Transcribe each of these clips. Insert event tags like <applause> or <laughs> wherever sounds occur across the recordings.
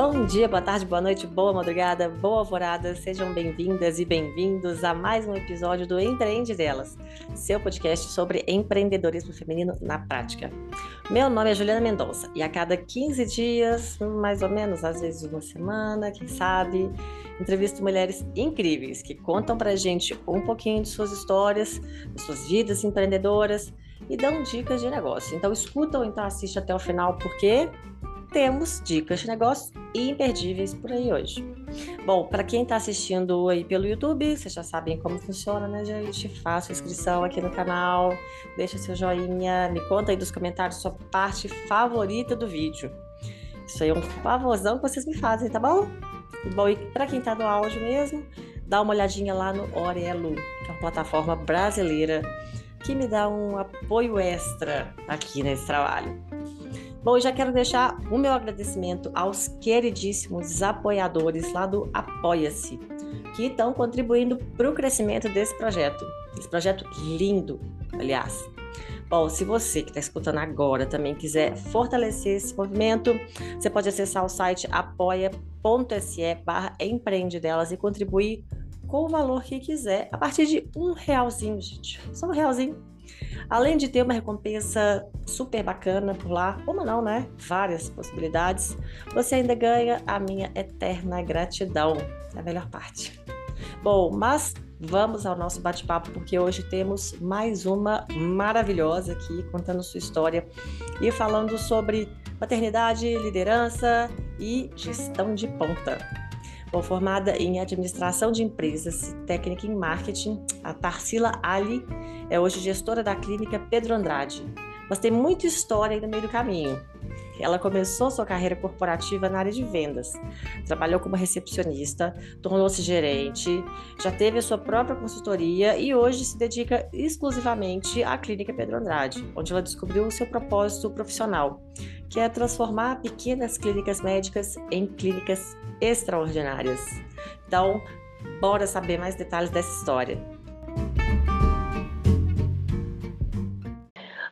Bom dia, boa tarde, boa noite, boa madrugada, boa alvorada. Sejam bem-vindas e bem-vindos a mais um episódio do Empreende Delas, seu podcast sobre empreendedorismo feminino na prática. Meu nome é Juliana Mendonça e a cada 15 dias, mais ou menos, às vezes uma semana, quem sabe, entrevisto mulheres incríveis que contam pra gente um pouquinho de suas histórias, de suas vidas empreendedoras e dão dicas de negócio. Então escuta ou então assiste até o final porque temos dicas de negócio imperdíveis por aí hoje. Bom, para quem está assistindo aí pelo YouTube, vocês já sabem como funciona, né, gente? Faça inscrição aqui no canal, deixa seu joinha, me conta aí dos comentários sua parte favorita do vídeo. Isso aí é um favorzão que vocês me fazem, tá bom? Bom, e para quem está no áudio mesmo, dá uma olhadinha lá no Orelo, que é uma plataforma brasileira que me dá um apoio extra aqui nesse trabalho. Bom, já quero deixar o meu agradecimento aos queridíssimos apoiadores lá do Apoia-se, que estão contribuindo para o crescimento desse projeto. Esse projeto lindo, aliás. Bom, se você que está escutando agora também quiser fortalecer esse movimento, você pode acessar o site apoia.se barra empreende delas e contribuir com o valor que quiser, a partir de um realzinho, gente. Só um realzinho Além de ter uma recompensa super bacana por lá, uma não, né? Várias possibilidades, você ainda ganha a minha eterna gratidão. É a melhor parte. Bom, mas vamos ao nosso bate-papo, porque hoje temos mais uma maravilhosa aqui contando sua história e falando sobre maternidade, liderança e gestão de ponta. Bom, formada em administração de empresas e técnica em marketing, a Tarsila Ali é hoje gestora da clínica Pedro Andrade, mas tem muita história aí no meio do caminho. Ela começou sua carreira corporativa na área de vendas, trabalhou como recepcionista, tornou-se gerente, já teve a sua própria consultoria e hoje se dedica exclusivamente à Clínica Pedro Andrade, onde ela descobriu o seu propósito profissional, que é transformar pequenas clínicas médicas em clínicas extraordinárias. Então, bora saber mais detalhes dessa história.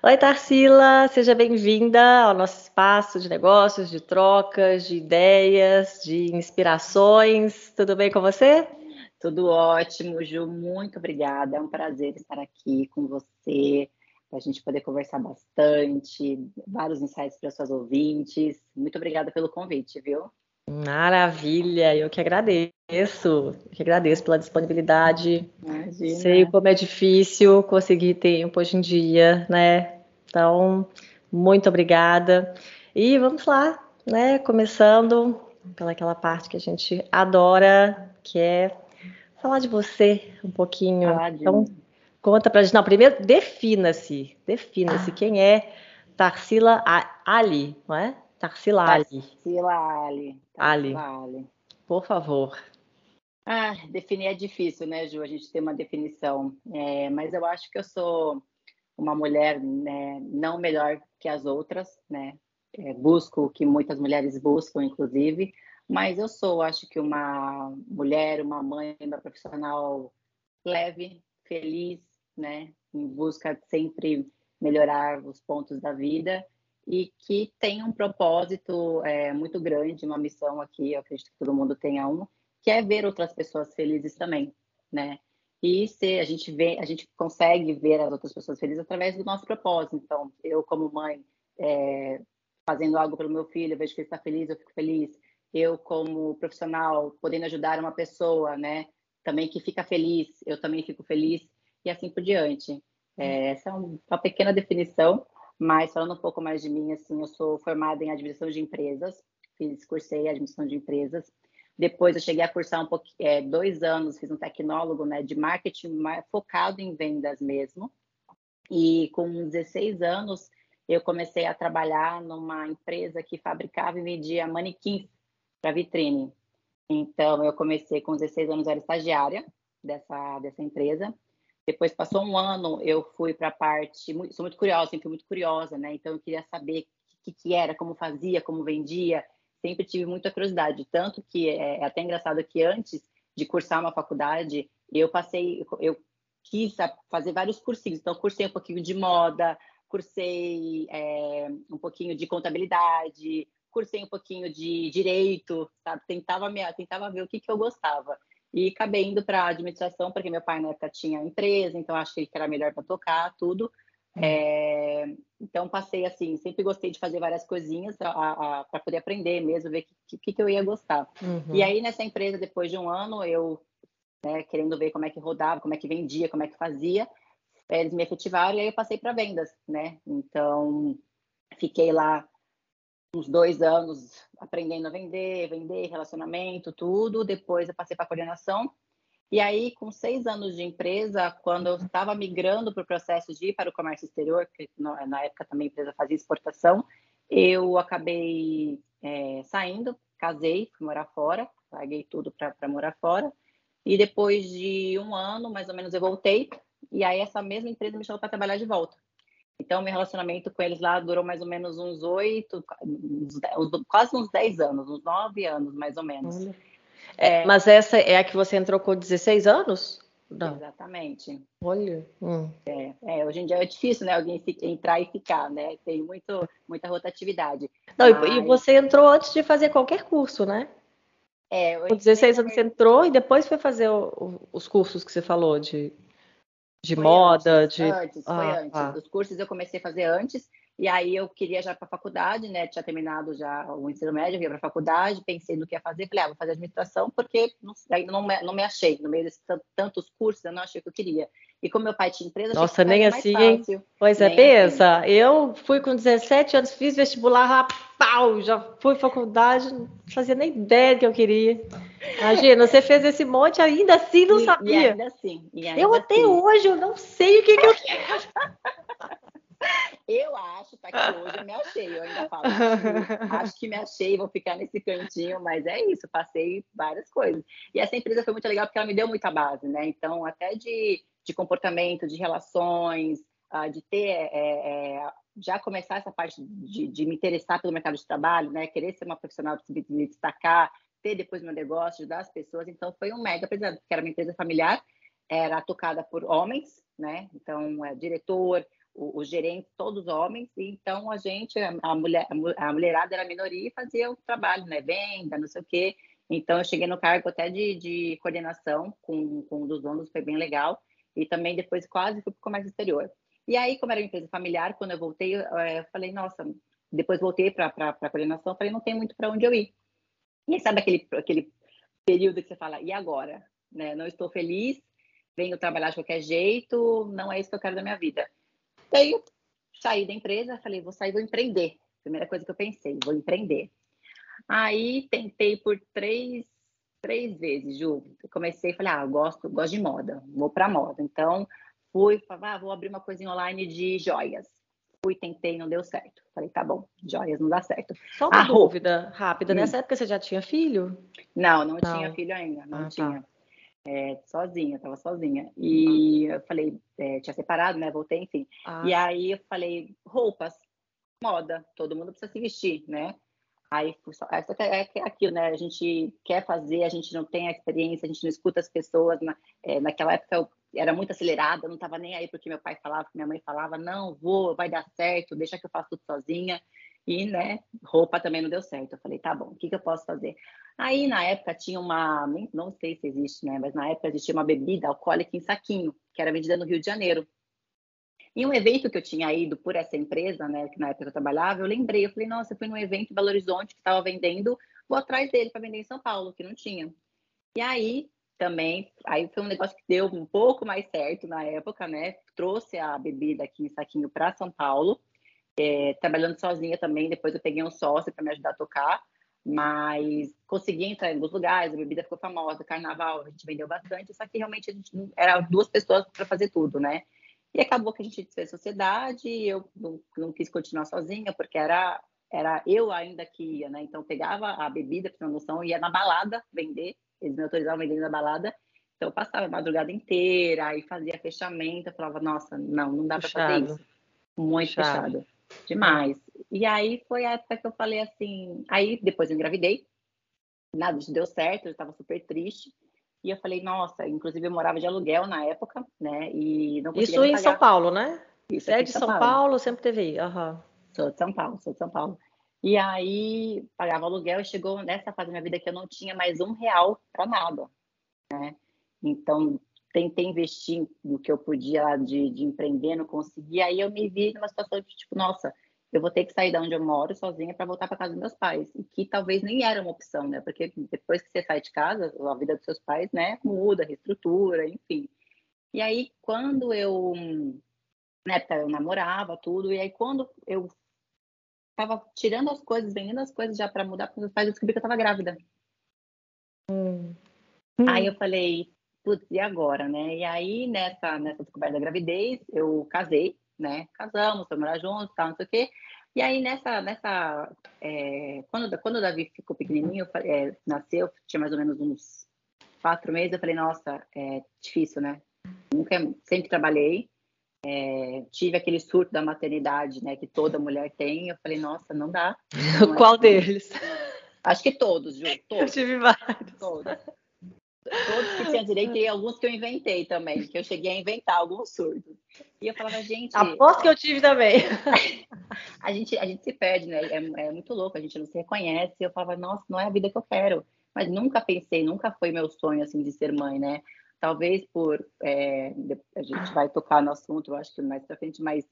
Oi, Tarsila, seja bem-vinda ao nosso espaço de negócios, de trocas, de ideias, de inspirações. Tudo bem com você? Tudo ótimo, Ju. Muito obrigada. É um prazer estar aqui com você, para a gente poder conversar bastante, vários insights para os seus ouvintes. Muito obrigada pelo convite, viu? Maravilha, eu que agradeço, eu que agradeço pela disponibilidade. Imagina. Sei como é difícil conseguir tempo hoje em dia, né? Então, muito obrigada. E vamos lá, né? Começando pelaquela parte que a gente adora, que é falar de você um pouquinho. Ah, então, conta pra gente. Não, primeiro defina-se. Defina-se. Quem é Tarsila Ali, não é? Tarsila Ali. Tarsila Ali. Tarsila Ali. Ali. Por favor. Ah, definir é difícil, né, Ju? A gente tem uma definição. É, mas eu acho que eu sou uma mulher né, não melhor que as outras, né? É, busco o que muitas mulheres buscam, inclusive, mas eu sou, acho que uma mulher, uma mãe, uma profissional leve, feliz, né? Em busca de sempre melhorar os pontos da vida e que tem um propósito é, muito grande, uma missão aqui, eu acredito que todo mundo tenha um, que é ver outras pessoas felizes também, né? E se a gente vê, a gente consegue ver as outras pessoas felizes através do nosso propósito. Então, eu como mãe é, fazendo algo pelo meu filho, eu vejo que ele está feliz, eu fico feliz. Eu como profissional podendo ajudar uma pessoa, né, também que fica feliz, eu também fico feliz e assim por diante. É, essa é uma pequena definição, mas falando um pouco mais de mim, assim, eu sou formada em administração de empresas, fiz cursei administração de empresas depois eu cheguei a cursar um pouquinho, é, dois anos, fiz um tecnólogo né, de marketing focado em vendas mesmo. E com 16 anos eu comecei a trabalhar numa empresa que fabricava e vendia manequins para vitrine. Então eu comecei com 16 anos, era estagiária dessa, dessa empresa. Depois passou um ano, eu fui para a parte, sou muito curiosa, sempre muito curiosa, né? Então eu queria saber o que, que era, como fazia, como vendia, sempre tive muita curiosidade, tanto que é, é até engraçado que antes de cursar uma faculdade, eu passei, eu quis fazer vários cursinhos, então cursei um pouquinho de moda, cursei é, um pouquinho de contabilidade, cursei um pouquinho de direito, sabe? Tentava, me, tentava ver o que, que eu gostava. E acabei indo para administração, porque meu pai na época tinha empresa, então achei que era melhor para tocar tudo. É, então passei assim, sempre gostei de fazer várias coisinhas para poder aprender mesmo, ver o que, que, que, eu ia gostar. Uhum. E aí nessa empresa, depois de um ano, eu né, querendo ver como é que rodava, como é que vendia, como é que fazia, eles me efetivaram e aí eu passei para vendas, né? Então fiquei lá uns dois anos aprendendo a vender, vender, relacionamento, tudo. Depois eu passei para coordenação. E aí, com seis anos de empresa, quando eu estava migrando para o processo de ir para o comércio exterior, que na época também a empresa fazia exportação, eu acabei é, saindo, casei, fui morar fora, paguei tudo para morar fora. E depois de um ano, mais ou menos, eu voltei. E aí, essa mesma empresa me chamou para trabalhar de volta. Então, meu relacionamento com eles lá durou mais ou menos uns oito, quase uns dez anos, uns nove anos, mais ou menos. É, mas essa é a que você entrou com 16 anos? Não. Exatamente. Olha. Hum. É, é, hoje em dia é difícil, né? Alguém entrar e ficar, né? Tem muito, muita rotatividade. Não, mas... e você entrou antes de fazer qualquer curso, né? É, com 16 anos você entrou e depois foi fazer o, o, os cursos que você falou de de foi moda, antes, de. Antes, ah, foi antes. Ah. Os cursos eu comecei a fazer antes, e aí eu queria já para a faculdade, né? Tinha terminado já o ensino médio, ia para a faculdade, pensei no que ia fazer, falei, ah, vou fazer administração, porque não, ainda não me, não me achei. No meio de tantos cursos, eu não achei o que eu queria. E como meu pai tinha empresa, Nossa, nem assim, hein? Pois é, nem é, pensa. Assim. Eu fui com 17 anos, fiz vestibular, pau, já fui faculdade, não fazia nem ideia do que eu queria. Imagina, você fez esse monte ainda assim não e, sabia. E ainda assim. E ainda eu até assim. hoje eu não sei o que, que eu <laughs> quero. Eu acho, tá que hoje eu me achei, eu ainda falo. <laughs> Acho, que me achei, vou ficar nesse cantinho, mas é isso, passei várias coisas. E essa empresa foi muito legal porque ela me deu muita base, né? Então, até de, de comportamento, de relações, uh, de ter, é, é, já começar essa parte de, de, me interessar pelo mercado de trabalho, né? Querer ser uma profissional, me destacar, ter depois meu negócio, ajudar as pessoas. Então, foi um mega aprendizado, porque era uma empresa familiar, era tocada por homens, né? Então, é, diretor, os gerentes, todos homens. E então, a gente, a, mulher, a mulherada era minoria e fazia o trabalho, né? Venda, não sei o quê. Então, eu cheguei no cargo até de, de coordenação com, com um dos donos, foi bem legal. E também depois quase fui para o comércio exterior. E aí, como era uma empresa familiar, quando eu voltei, eu, eu falei, nossa, depois voltei para a coordenação, falei, não tem muito para onde eu ir. E sabe aquele, aquele período que você fala, e agora? Né? Não estou feliz, venho trabalhar de qualquer jeito, não é isso que eu quero da minha vida. Daí saí da empresa, falei, vou sair, vou empreender. Primeira coisa que eu pensei, vou empreender. Aí tentei por três, três vezes, Ju. Comecei, falei, ah, gosto, gosto de moda, vou para moda. Então, fui, falei, ah, vou abrir uma coisinha online de joias fui, tentei, não deu certo. Falei, tá bom, joias não dá certo. Só uma a dúvida roupa. rápida, hum. nessa época você já tinha filho? Não, não, não. tinha filho ainda, não ah, tá. tinha. Tá. É, sozinha, tava sozinha. E eu falei, é, tinha separado, né? Voltei, enfim. Ah. E aí eu falei, roupas, moda, todo mundo precisa se vestir, né? Aí só, é, é, aquilo, né? A gente quer fazer, a gente não tem a experiência, a gente não escuta as pessoas. Na, é, naquela época eu era muito acelerada, não estava nem aí porque meu pai falava, minha mãe falava, não, vou, vai dar certo, deixa que eu faço tudo sozinha. E, né, roupa também não deu certo. Eu falei, tá bom, o que, que eu posso fazer? Aí, na época, tinha uma, não sei se existe, né, mas na época existia uma bebida alcoólica em saquinho, que era vendida no Rio de Janeiro. Em um evento que eu tinha ido por essa empresa, né, que na época eu trabalhava, eu lembrei, eu falei, nossa, eu fui num evento em Belo Horizonte que estava vendendo, vou atrás dele para vender em São Paulo, que não tinha. E aí, também, aí foi um negócio que deu um pouco mais certo na época, né? Trouxe a bebida aqui em saquinho para São Paulo, é, trabalhando sozinha também. Depois eu peguei um sócio para me ajudar a tocar, mas consegui entrar em alguns lugares. A bebida ficou famosa, carnaval, a gente vendeu bastante. Só que realmente a gente era duas pessoas para fazer tudo, né? E acabou que a gente fez sociedade. Eu não, não quis continuar sozinha porque era era eu ainda que ia, né? Então pegava a bebida, para noção, ia na balada vender eles me autorizavam a vender na balada. Então eu passava a madrugada inteira, aí fazia fechamento, eu falava, nossa, não, não dá para fazer isso. Muito fechado. fechado. Demais. E aí foi a época que eu falei assim, aí depois eu engravidei, nada disso deu certo, eu estava super triste. E eu falei, nossa, inclusive eu morava de aluguel na época, né? E não Isso em São Paulo, né? Isso é de São, São Paulo. Paulo, sempre teve. Uhum. Sou de São Paulo, sou de São Paulo. E aí pagava aluguel e chegou nessa fase da minha vida que eu não tinha mais um real para nada, né? Então tentei investir no que eu podia de, de empreender, não consegui. Aí eu me vi numa situação de tipo, nossa, eu vou ter que sair de onde eu moro sozinha para voltar para casa dos meus pais, e que talvez nem era uma opção, né? Porque depois que você sai de casa, a vida dos seus pais, né, muda, reestrutura, enfim. E aí quando eu, na época eu namorava tudo, e aí quando eu tava tirando as coisas, vendendo as coisas já para mudar para meus pais, eu descobri que eu tava grávida. Hum. Aí eu falei, putz, e agora, né? E aí nessa nessa descoberta da gravidez, eu casei né? Casamos, fomos morar juntos, tal, não sei o quê. E aí, nessa, nessa é, quando, quando o Davi ficou pequenininho, é, nasceu, tinha mais ou menos uns quatro meses, eu falei, nossa, é difícil, né? Nunca, sempre trabalhei, é, tive aquele surto da maternidade, né, que toda mulher tem, eu falei, nossa, não dá. Não é <laughs> Qual deles? Acho que todos, Ju, <laughs> todos. Eu tive vários. Todos. Todos que tinham direito e alguns que eu inventei também, que eu cheguei a inventar alguns surdos. E eu falava, gente. Aposto que eu tive também. <laughs> a, gente, a gente se perde, né? É, é, muito louco, a gente não se reconhece. E eu falava, nossa, não é a vida que eu quero. Mas nunca pensei, nunca foi meu sonho, assim, de ser mãe, né? Talvez por. É, a gente vai tocar no assunto, eu acho que mais pra frente, mas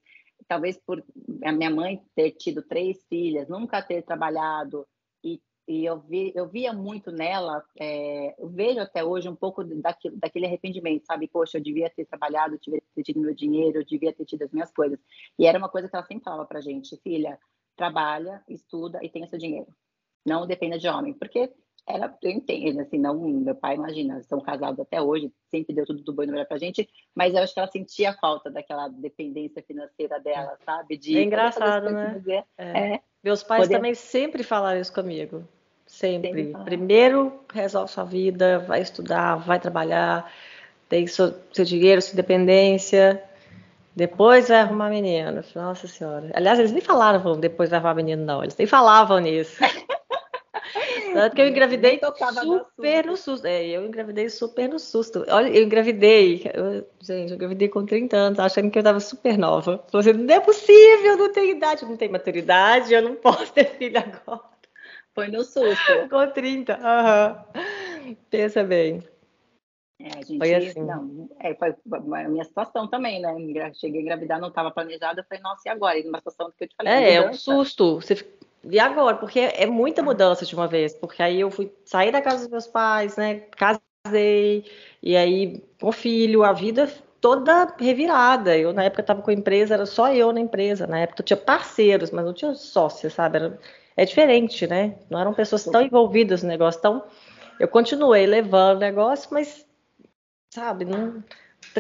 talvez por a minha mãe ter tido três filhas, nunca ter trabalhado e e eu, vi, eu via muito nela, é, eu vejo até hoje um pouco daquele, daquele arrependimento, sabe? Poxa, eu devia ter trabalhado, eu devia ter tido meu dinheiro, eu devia ter tido as minhas coisas. E era uma coisa que ela sempre falava pra gente, filha, trabalha, estuda e tenha seu dinheiro. Não dependa de homem, porque era, eu entendo, assim, não, meu pai, imagina, são casados até hoje, sempre deu tudo do bom e melhor pra gente, mas eu acho que ela sentia falta daquela dependência financeira dela, sabe? De, é engraçado, né? É. é. Meus pais poder... também sempre falaram isso comigo. Sempre. Primeiro resolve sua vida, vai estudar, vai trabalhar, tem seu, seu dinheiro, sua independência. Depois vai arrumar menino. Nossa Senhora. Aliás, eles nem falaram depois vai arrumar menino, não. Eles nem falavam nisso. <laughs> Tanto que eu engravidei super no susto. É, eu engravidei super no susto. Olha, eu engravidei. Eu, gente, eu engravidei com 30 anos, achando que eu estava super nova. Falei assim, não é possível, não tenho idade, não tenho maturidade, eu não posso ter filho agora. Foi no susto. <laughs> com 30, uhum. pensa bem. É, a gente, foi assim. Não, é, foi a minha situação também, né? Cheguei a engravidar, não estava planejada. Falei, nossa, e agora? E numa situação que eu te falei. É, é um susto. Você e agora? Porque é muita mudança de uma vez, porque aí eu fui sair da casa dos meus pais, né? Casei, e aí com filho, a vida toda revirada. Eu, na época, estava com a empresa, era só eu na empresa. Na época, eu tinha parceiros, mas não tinha sócios, sabe? Era, é diferente, né? Não eram pessoas tão envolvidas no negócio. Então, eu continuei levando o negócio, mas, sabe, não,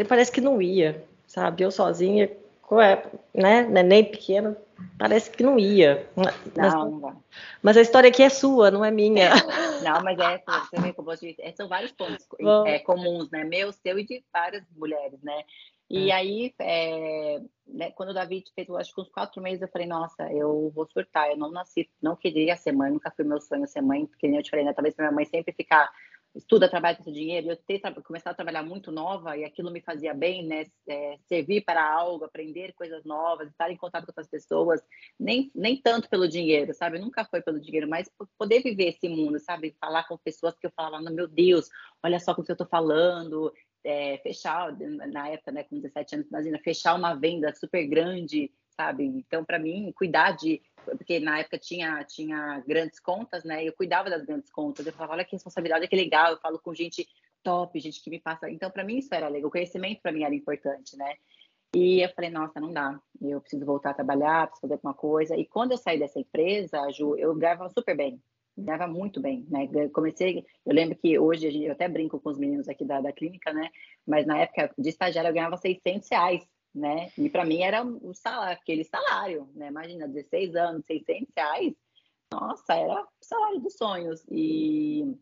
parece que não ia, sabe? Eu sozinha, né? Neném pequeno, Parece que não ia. Mas, não, mas a história aqui é sua, não é minha. Não, mas é, você vê como você é, são vários pontos é, comuns, né? Meu, seu e de várias mulheres, né? E é. aí, é, né, quando o David fez, acho que uns quatro meses, eu falei, nossa, eu vou surtar, eu não nasci, não queria ser mãe, nunca foi meu sonho ser mãe, porque nem eu te falei, né? Talvez minha mãe sempre ficar estuda, trabalha com dinheiro. Eu ter começado a trabalhar muito nova e aquilo me fazia bem, né? É, servir para algo, aprender coisas novas, estar em contato com outras pessoas, nem, nem tanto pelo dinheiro, sabe? Nunca foi pelo dinheiro, mas poder viver esse mundo, sabe? Falar com pessoas que eu falava, meu Deus, olha só com o que eu estou falando. É, fechar, na época, né, com 17 anos, imagina, fechar uma venda super grande, sabe? Então, para mim, cuidar de porque na época tinha, tinha grandes contas, né? Eu cuidava das grandes contas. Eu falava, olha que responsabilidade, que legal. Eu falo com gente top, gente que me passa. Então, para mim, isso era legal. O conhecimento para mim era importante, né? E eu falei, nossa, não dá. Eu preciso voltar a trabalhar, preciso fazer alguma coisa. E quando eu saí dessa empresa, Ju, eu ganhava super bem. Ganhava muito bem, né? Eu comecei, eu lembro que hoje, eu até brinco com os meninos aqui da, da clínica, né? Mas na época de estagiário eu ganhava 600 reais né? E para mim era o salário, aquele salário, né? Imagina, 16 anos, 600 reais. Nossa, era o salário dos sonhos. E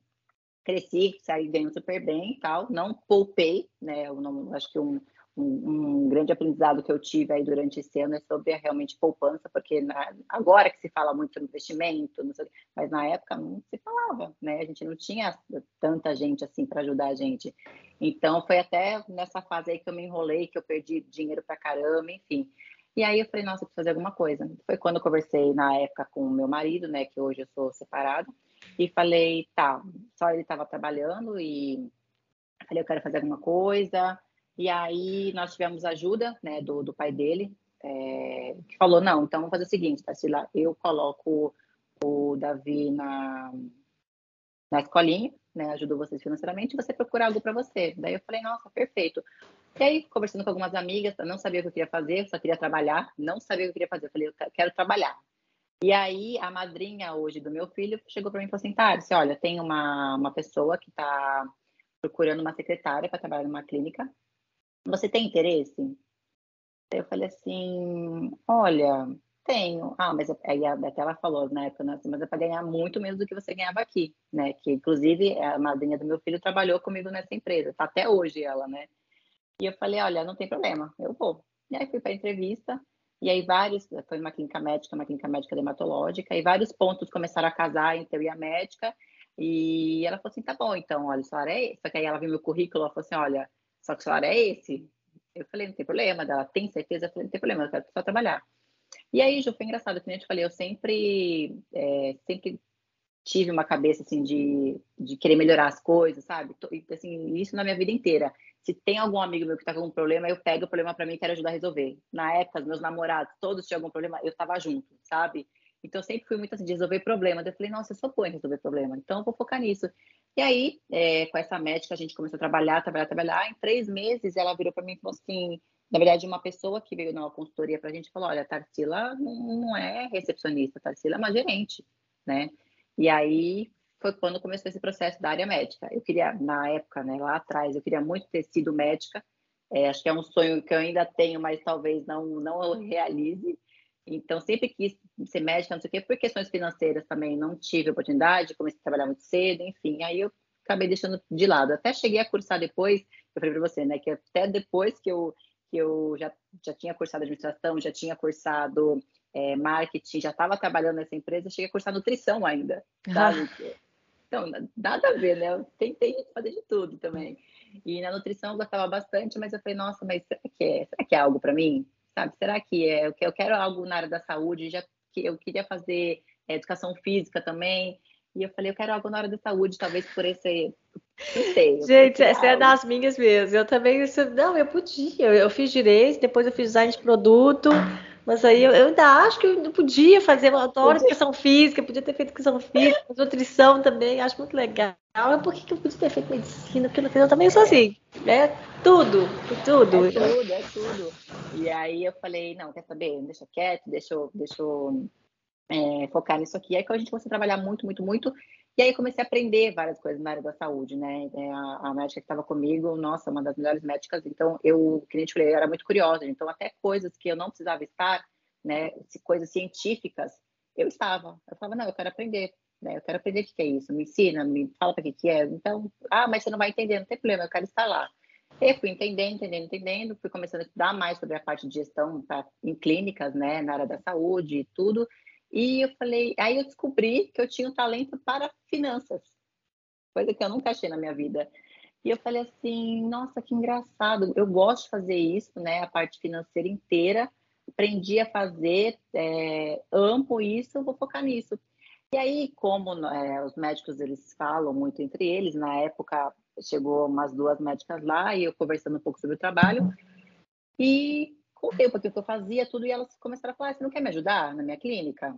cresci, saí ganhando super bem e tal. Não poupei, né? Eu não, acho que um, um, grande aprendizado que eu tive aí durante esse ano é sobre realmente poupança, porque na, agora que se fala muito no investimento, sei, mas na época não se falava, né? A gente não tinha tanta gente assim para ajudar a gente. Então foi até nessa fase aí que eu me enrolei, que eu perdi dinheiro para caramba, enfim. E aí eu falei, nossa, eu preciso fazer alguma coisa. Foi quando eu conversei na época com o meu marido, né, que hoje eu sou separada, e falei, tá, só ele estava trabalhando e falei, eu quero fazer alguma coisa. E aí nós tivemos ajuda, né, do, do pai dele, é, que falou, não, então vamos fazer o seguinte, Tarsila, eu coloco o Davi na, na escolinha, né, ajudo vocês financeiramente, você procura algo para você. Daí eu falei, nossa, perfeito. E aí, conversando com algumas amigas, não sabia o que eu queria fazer, só queria trabalhar, não sabia o que eu queria fazer. Eu falei, eu quero trabalhar. E aí, a madrinha hoje do meu filho chegou para mim e falou assim, tá, disse, olha, tem uma, uma pessoa que está procurando uma secretária para trabalhar numa clínica. Você tem interesse? Eu falei assim, olha, tenho. Ah, mas aí até ela falou na época, né, mas é para ganhar muito menos do que você ganhava aqui, né? Que inclusive a madrinha do meu filho trabalhou comigo nessa empresa, tá até hoje ela, né? E eu falei, olha, não tem problema, eu vou. E aí fui para entrevista, e aí vários, foi uma clínica médica, uma clínica médica dermatológica, e vários pontos começaram a casar entre eu e a médica, e ela falou assim, tá bom, então, olha, salário é. Só que aí ela viu meu currículo, ela falou assim, olha, só que o salário é esse. Eu falei, não tem problema. Ela tem certeza? Eu falei, não tem problema, eu quero só trabalhar. E aí, Ju, foi engraçado, como eu te falei, eu sempre, é, sempre tive uma cabeça, assim, de, de querer melhorar as coisas, sabe? E, assim, isso na minha vida inteira. Se tem algum amigo meu que tá com um problema, eu pego o problema para mim e quero ajudar a resolver. Na época, meus namorados, todos tinham algum problema, eu tava junto, sabe? Então, eu sempre fui muito assim, de resolver problemas. Eu falei, nossa, eu sou boa em resolver problema, então eu vou focar nisso. E aí, é, com essa médica, a gente começou a trabalhar, trabalhar, trabalhar. Em três meses, ela virou para mim e falou assim: na verdade, uma pessoa que veio numa consultoria para a gente falou: olha, Tarsila não é recepcionista, Tarsila é uma gerente, né? E aí foi quando começou esse processo da área médica. Eu queria, na época, né, lá atrás, eu queria muito ter sido médica. É, acho que é um sonho que eu ainda tenho, mas talvez não, não realize. Então, sempre quis ser médica, não sei o quê, por questões financeiras também não tive oportunidade, comecei a trabalhar muito cedo, enfim, aí eu acabei deixando de lado. Até cheguei a cursar depois, eu falei para você, né, que até depois que eu, que eu já, já tinha cursado administração, já tinha cursado é, marketing, já estava trabalhando nessa empresa, cheguei a cursar nutrição ainda, sabe? Então, nada a ver, né? Eu tentei fazer de tudo também. E na nutrição eu gostava bastante, mas eu falei, nossa, mas será que é, será que é algo para mim? Sabe? Será que é? Eu quero algo na área da saúde, já que eu queria fazer é, educação física também. E eu falei, eu quero algo na área da saúde, talvez por esse. Não sei. Gente, essa é das minhas mesmo. Eu também. Não, eu podia. Eu, eu fiz direito, depois eu fiz design de produto. Mas aí eu, eu, ainda acho que eu podia fazer uma adoro educação física, podia ter feito educação física, nutrição também, acho muito legal. Por que, que eu podia ter feito medicina? Porque eu também sou assim. É tudo, tudo. É tudo, é tudo. E aí eu falei, não, quer saber? Deixa quieto, deixa eu, deixa eu é, focar nisso aqui. Aí que a gente começou a trabalhar muito, muito, muito. E aí comecei a aprender várias coisas na área da saúde, né? É, a, a médica que estava comigo, nossa, uma das melhores médicas. Então, eu, que nem te falei, eu era muito curiosa. Então, até coisas que eu não precisava estar, né? Coisas científicas, eu estava. Eu falava, não, eu quero aprender. Né? Eu quero aprender o que é isso. Me ensina, me fala para que que é. Então, ah, mas você não vai entender, não tem problema, eu quero estar lá. E fui entendendo, entendendo, entendendo, fui começando a estudar mais sobre a parte de gestão em clínicas, né, na área da saúde e tudo. E eu falei, aí eu descobri que eu tinha um talento para finanças, coisa que eu nunca achei na minha vida. E eu falei assim, nossa, que engraçado, eu gosto de fazer isso, né, a parte financeira inteira, aprendi a fazer, é, amo isso, vou focar nisso. E aí, como é, os médicos eles falam muito entre eles, na época chegou umas duas médicas lá e eu conversando um pouco sobre o trabalho e pouquinho o que eu fazia, tudo, e elas começaram a falar, você não quer me ajudar na minha clínica?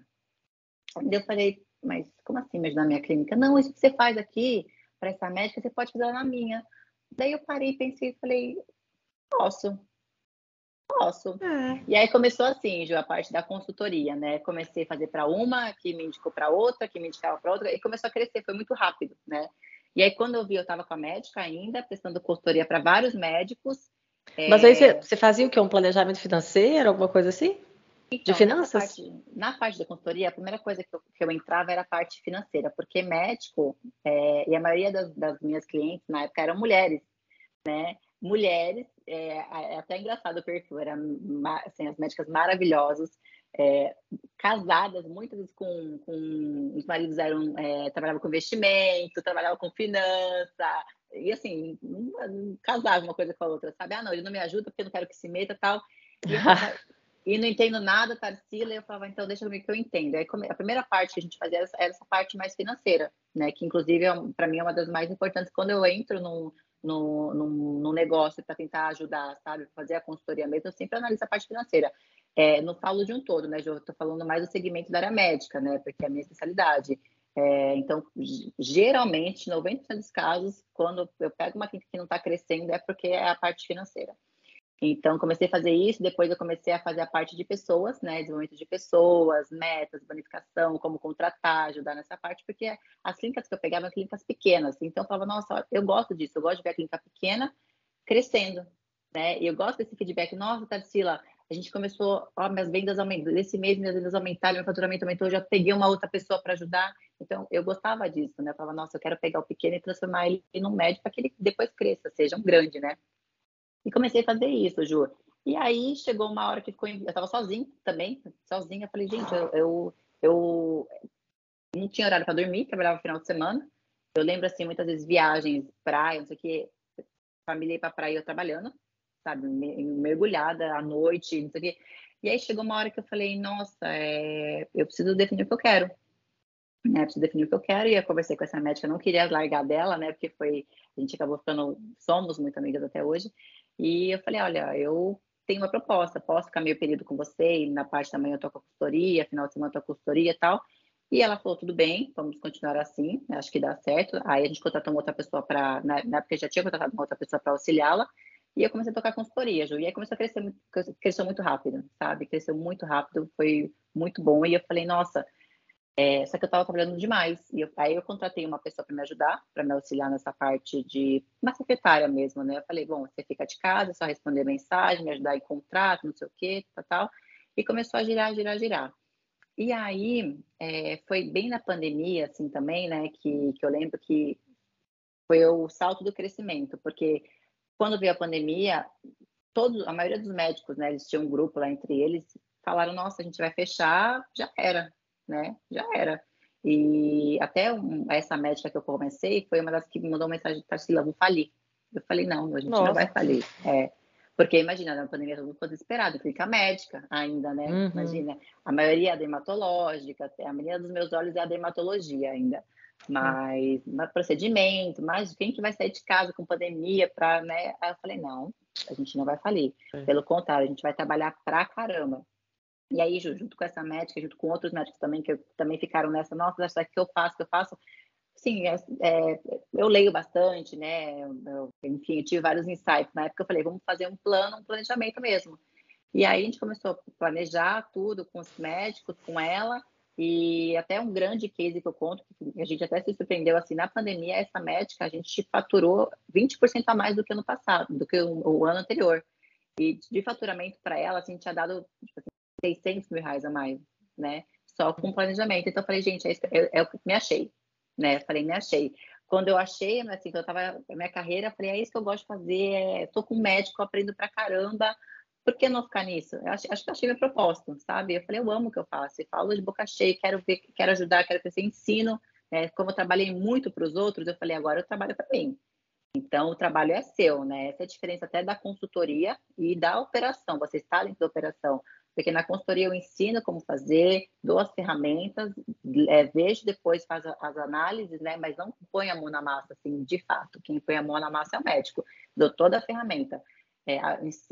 eu falei, mas como assim me ajudar na minha clínica? Não, isso que você faz aqui para essa médica, você pode fazer na minha. Daí eu parei, pensei e falei, posso, posso. É. E aí começou assim, Ju, a parte da consultoria, né? Comecei a fazer para uma, que me indicou para outra, que me indicava para outra, e começou a crescer, foi muito rápido, né? E aí, quando eu vi, eu estava com a médica ainda, prestando consultoria para vários médicos. Mas é... aí você, você fazia o quê? Um planejamento financeiro, alguma coisa assim? Então, de finanças? Parte, na parte da consultoria, a primeira coisa que eu, que eu, entrava era a parte financeira, porque médico, é, e a maioria das, das, minhas clientes na época eram mulheres, né? Mulheres, é, é até engraçado o perfil, eram assim, as médicas maravilhosas, é, casadas, muitas vezes com, com os maridos eram é, trabalhavam com investimento, trabalhavam com finança, e assim, um, um, casava uma coisa com a outra, sabe? Ah, não, ele não me ajuda porque eu não quero que se meta tal. E eu, <laughs> e não entendo nada, Tarsila, e eu falava, então deixa comigo que eu entendo. Aí a primeira parte que a gente fazia era essa, era essa parte mais financeira, né? Que inclusive é, para mim é uma das mais importantes quando eu entro num, num, num, num negócio para tentar ajudar, sabe? Fazer a consultoria mesmo, eu sempre analiso a parte financeira. É, não falo de um todo, né? Eu estou falando mais do segmento da área médica, né? Porque é a minha especialidade. É, então, geralmente, 90% dos casos, quando eu pego uma clínica que não está crescendo, é porque é a parte financeira. Então, comecei a fazer isso, depois eu comecei a fazer a parte de pessoas, né? Desenvolvimento de pessoas, metas, bonificação, como contratar, ajudar nessa parte, porque as clínicas que eu pegava eram clínicas pequenas. Então, eu falava, nossa, eu gosto disso, eu gosto de ver a clínica pequena crescendo, né? E eu gosto desse feedback, nossa, Tarsila, a gente começou, ó, minhas vendas aumentaram, esse mês minhas vendas aumentaram, meu faturamento aumentou, eu já peguei uma outra pessoa para ajudar. Então, eu gostava disso, né? Eu falava, nossa, eu quero pegar o pequeno e transformar ele num médio para que ele depois cresça, seja um grande, né? E comecei a fazer isso, Ju. E aí chegou uma hora que ficou. Eu estava sozinha também, sozinha. Falei, gente, eu, eu, eu não tinha horário para dormir, trabalhava no final de semana. Eu lembro, assim, muitas vezes viagens, praia, não sei o quê, família ir para praia eu trabalhando, sabe, mergulhada à noite, não sei o quê. E aí chegou uma hora que eu falei, nossa, é... eu preciso definir o que eu quero. Né, preciso definir o que eu quero. E eu conversei com essa médica, não queria largar dela, né? Porque foi, a gente acabou ficando, somos muito amigas até hoje. E eu falei, olha, eu tenho uma proposta, posso ficar meio período com você, e na parte da manhã eu tô com a consultoria, final de semana eu tô com a consultoria e tal. E ela falou, tudo bem, vamos continuar assim, acho que dá certo. Aí a gente contratou uma outra pessoa para, na, na época já tinha contratado uma outra pessoa para auxiliá-la, e eu comecei a tocar consultoria, Ju. E aí começou a crescer muito, cresceu muito rápido, sabe? Cresceu muito rápido, foi muito bom. E eu falei, nossa, é, só que eu estava trabalhando demais. E eu, aí eu contratei uma pessoa para me ajudar, para me auxiliar nessa parte de uma secretária mesmo, né? Eu falei, bom, você fica de casa, é só responder mensagem, me ajudar em contrato, não sei o quê, tal, tal. E começou a girar, girar, girar. E aí é, foi bem na pandemia, assim, também, né? Que, que eu lembro que foi o salto do crescimento, porque quando veio a pandemia, todos, a maioria dos médicos, né? Eles tinham um grupo lá entre eles, falaram, nossa, a gente vai fechar, já era, né? Já era. E até um, essa médica que eu comecei foi uma das que me mandou uma mensagem Tarsila, vou falir. Eu falei, não, a gente Nossa. não vai falir. É, porque imagina, na pandemia todo mundo ficou desesperado, fica médica ainda, né? Uhum. Imagina, a maioria é dermatológica, a maioria dos meus olhos é a dermatologia ainda. Mas, uhum. procedimento, mas quem que vai sair de casa com pandemia para, né? Aí eu falei, não, a gente não vai falir. É. Pelo contrário, a gente vai trabalhar pra caramba. E aí, junto com essa médica, junto com outros médicos também, que também ficaram nessa, nossa, o que eu faço, que eu faço. Sim, é, é, eu leio bastante, né? Eu, enfim, eu tive vários insights. Na época eu falei, vamos fazer um plano, um planejamento mesmo. E aí a gente começou a planejar tudo com os médicos, com ela, e até um grande case que eu conto, que a gente até se surpreendeu assim, na pandemia, essa médica, a gente faturou 20% a mais do que ano passado, do que o, ano anterior. E de faturamento para ela, assim, tinha dado tipo, assim, 600 mil reais a mais, né? Só com planejamento. Então, eu falei, gente, é, é, é o que me achei, né? Eu falei, me achei. Quando eu achei, assim, que eu tava minha carreira, eu falei, é isso que eu gosto de fazer, é, tô com médico, aprendo pra caramba, por que não ficar nisso? Eu acho, acho que eu achei minha proposta, sabe? Eu falei, eu amo o que eu faço, eu falo de boca cheia, quero ver, quero ajudar, quero crescer, ensino. Né? Como eu trabalhei muito para os outros, eu falei, agora eu trabalho para mim. Então, o trabalho é seu, né? Essa é a diferença até da consultoria e da operação. Você está dentro da operação. Porque na consultoria eu ensino como fazer, dou as ferramentas, é, vejo depois, faz as análises, né? Mas não põe a mão na massa, assim, de fato. Quem põe a mão na massa é o médico. Dou toda a ferramenta. É,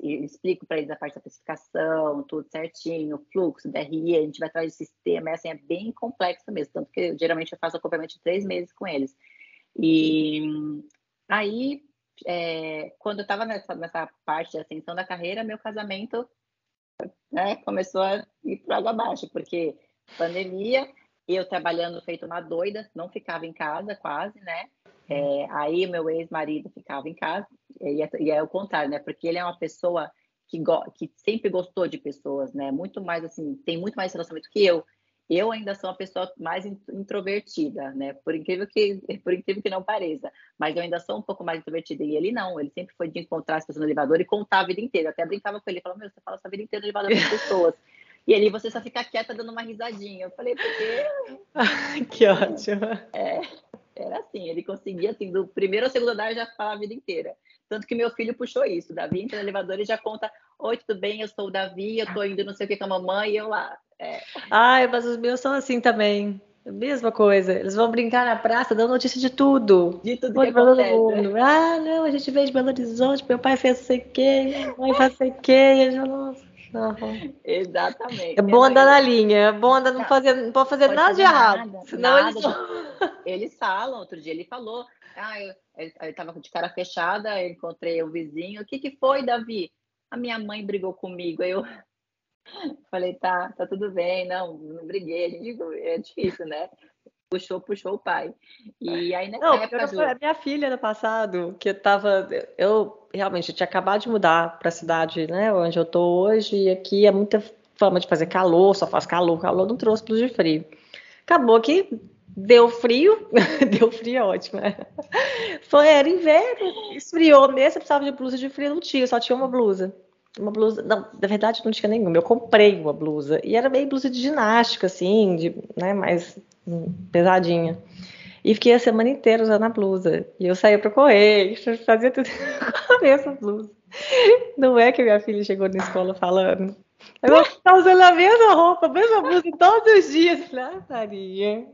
explico para eles a parte da especificação, tudo certinho, fluxo, DRE, a gente vai atrás do sistema, é, assim, é bem complexo mesmo, tanto que geralmente eu faço acompanhamento de três meses com eles. E aí, é, quando eu estava nessa, nessa parte de ascensão da carreira, meu casamento né, começou a ir para água abaixo, porque pandemia, eu trabalhando feito uma doida, não ficava em casa quase, né? É, aí meu ex-marido ficava em casa, e é, e é o contrário, né? Porque ele é uma pessoa que, que sempre gostou de pessoas, né? Muito mais assim, tem muito mais relacionamento que eu. Eu ainda sou uma pessoa mais introvertida, né? Por incrível que <laughs> por incrível que não pareça, mas eu ainda sou um pouco mais introvertida e ele não. Ele sempre foi de encontrar as pessoas no elevador e contar a vida inteira. Eu até brincava com ele, falava: "Meu, você fala sua vida inteira no elevador com as pessoas". <laughs> E ali você só fica quieta dando uma risadinha. Eu falei: "Porque <laughs> que ótimo". É, era assim, ele conseguia assim, do primeiro ao segundo andar já falar a vida inteira. Tanto que meu filho puxou isso. Davi entra no elevador e já conta: oi, tudo bem? Eu sou o Davi, eu tô indo não sei o que com a mamãe, e eu lá. É. Ai, mas os meus são assim também. Mesma coisa. Eles vão brincar na praça, dando notícia de tudo. De tudo que acontece. Mundo. Ah, não, a gente veio de Belo Horizonte, meu pai fez sei que, minha mãe faz sei que. Nossa. Uhum. Exatamente. É bom andar na linha, é bom andar, não, fazer, não pode fazer pode nada de errado. Nada, senão nada. Eles... <laughs> eles falam, outro dia ele falou, ah, eu, ele, estava de cara fechada, eu encontrei o vizinho, o que, que foi, Davi? A minha mãe brigou comigo, eu <laughs> falei, tá, tá tudo bem, não, não briguei, a gente, é difícil, né? Puxou, puxou o pai. E aí nessa não, época. A minha filha no passado, que eu tava. Eu realmente tinha acabado de mudar para a cidade, né? Onde eu tô hoje, e aqui é muita fama de fazer calor, só faz calor, calor não trouxe blusa de frio. Acabou que deu frio, <laughs> deu frio é ótimo, né? Foi, era inverno, esfriou mesmo, precisava de blusa de frio, não tinha, só tinha uma blusa uma blusa, não, na verdade não tinha nenhuma, eu comprei uma blusa, e era meio blusa de ginástica, assim, de, né, mais pesadinha. E fiquei a semana inteira usando a blusa. E eu saía para correr, <laughs> fazia tudo <laughs> com a mesma blusa. Não é que minha filha chegou na escola falando. Eu vou estar usando a mesma roupa, a mesma blusa todos os dias. Ah, Maria,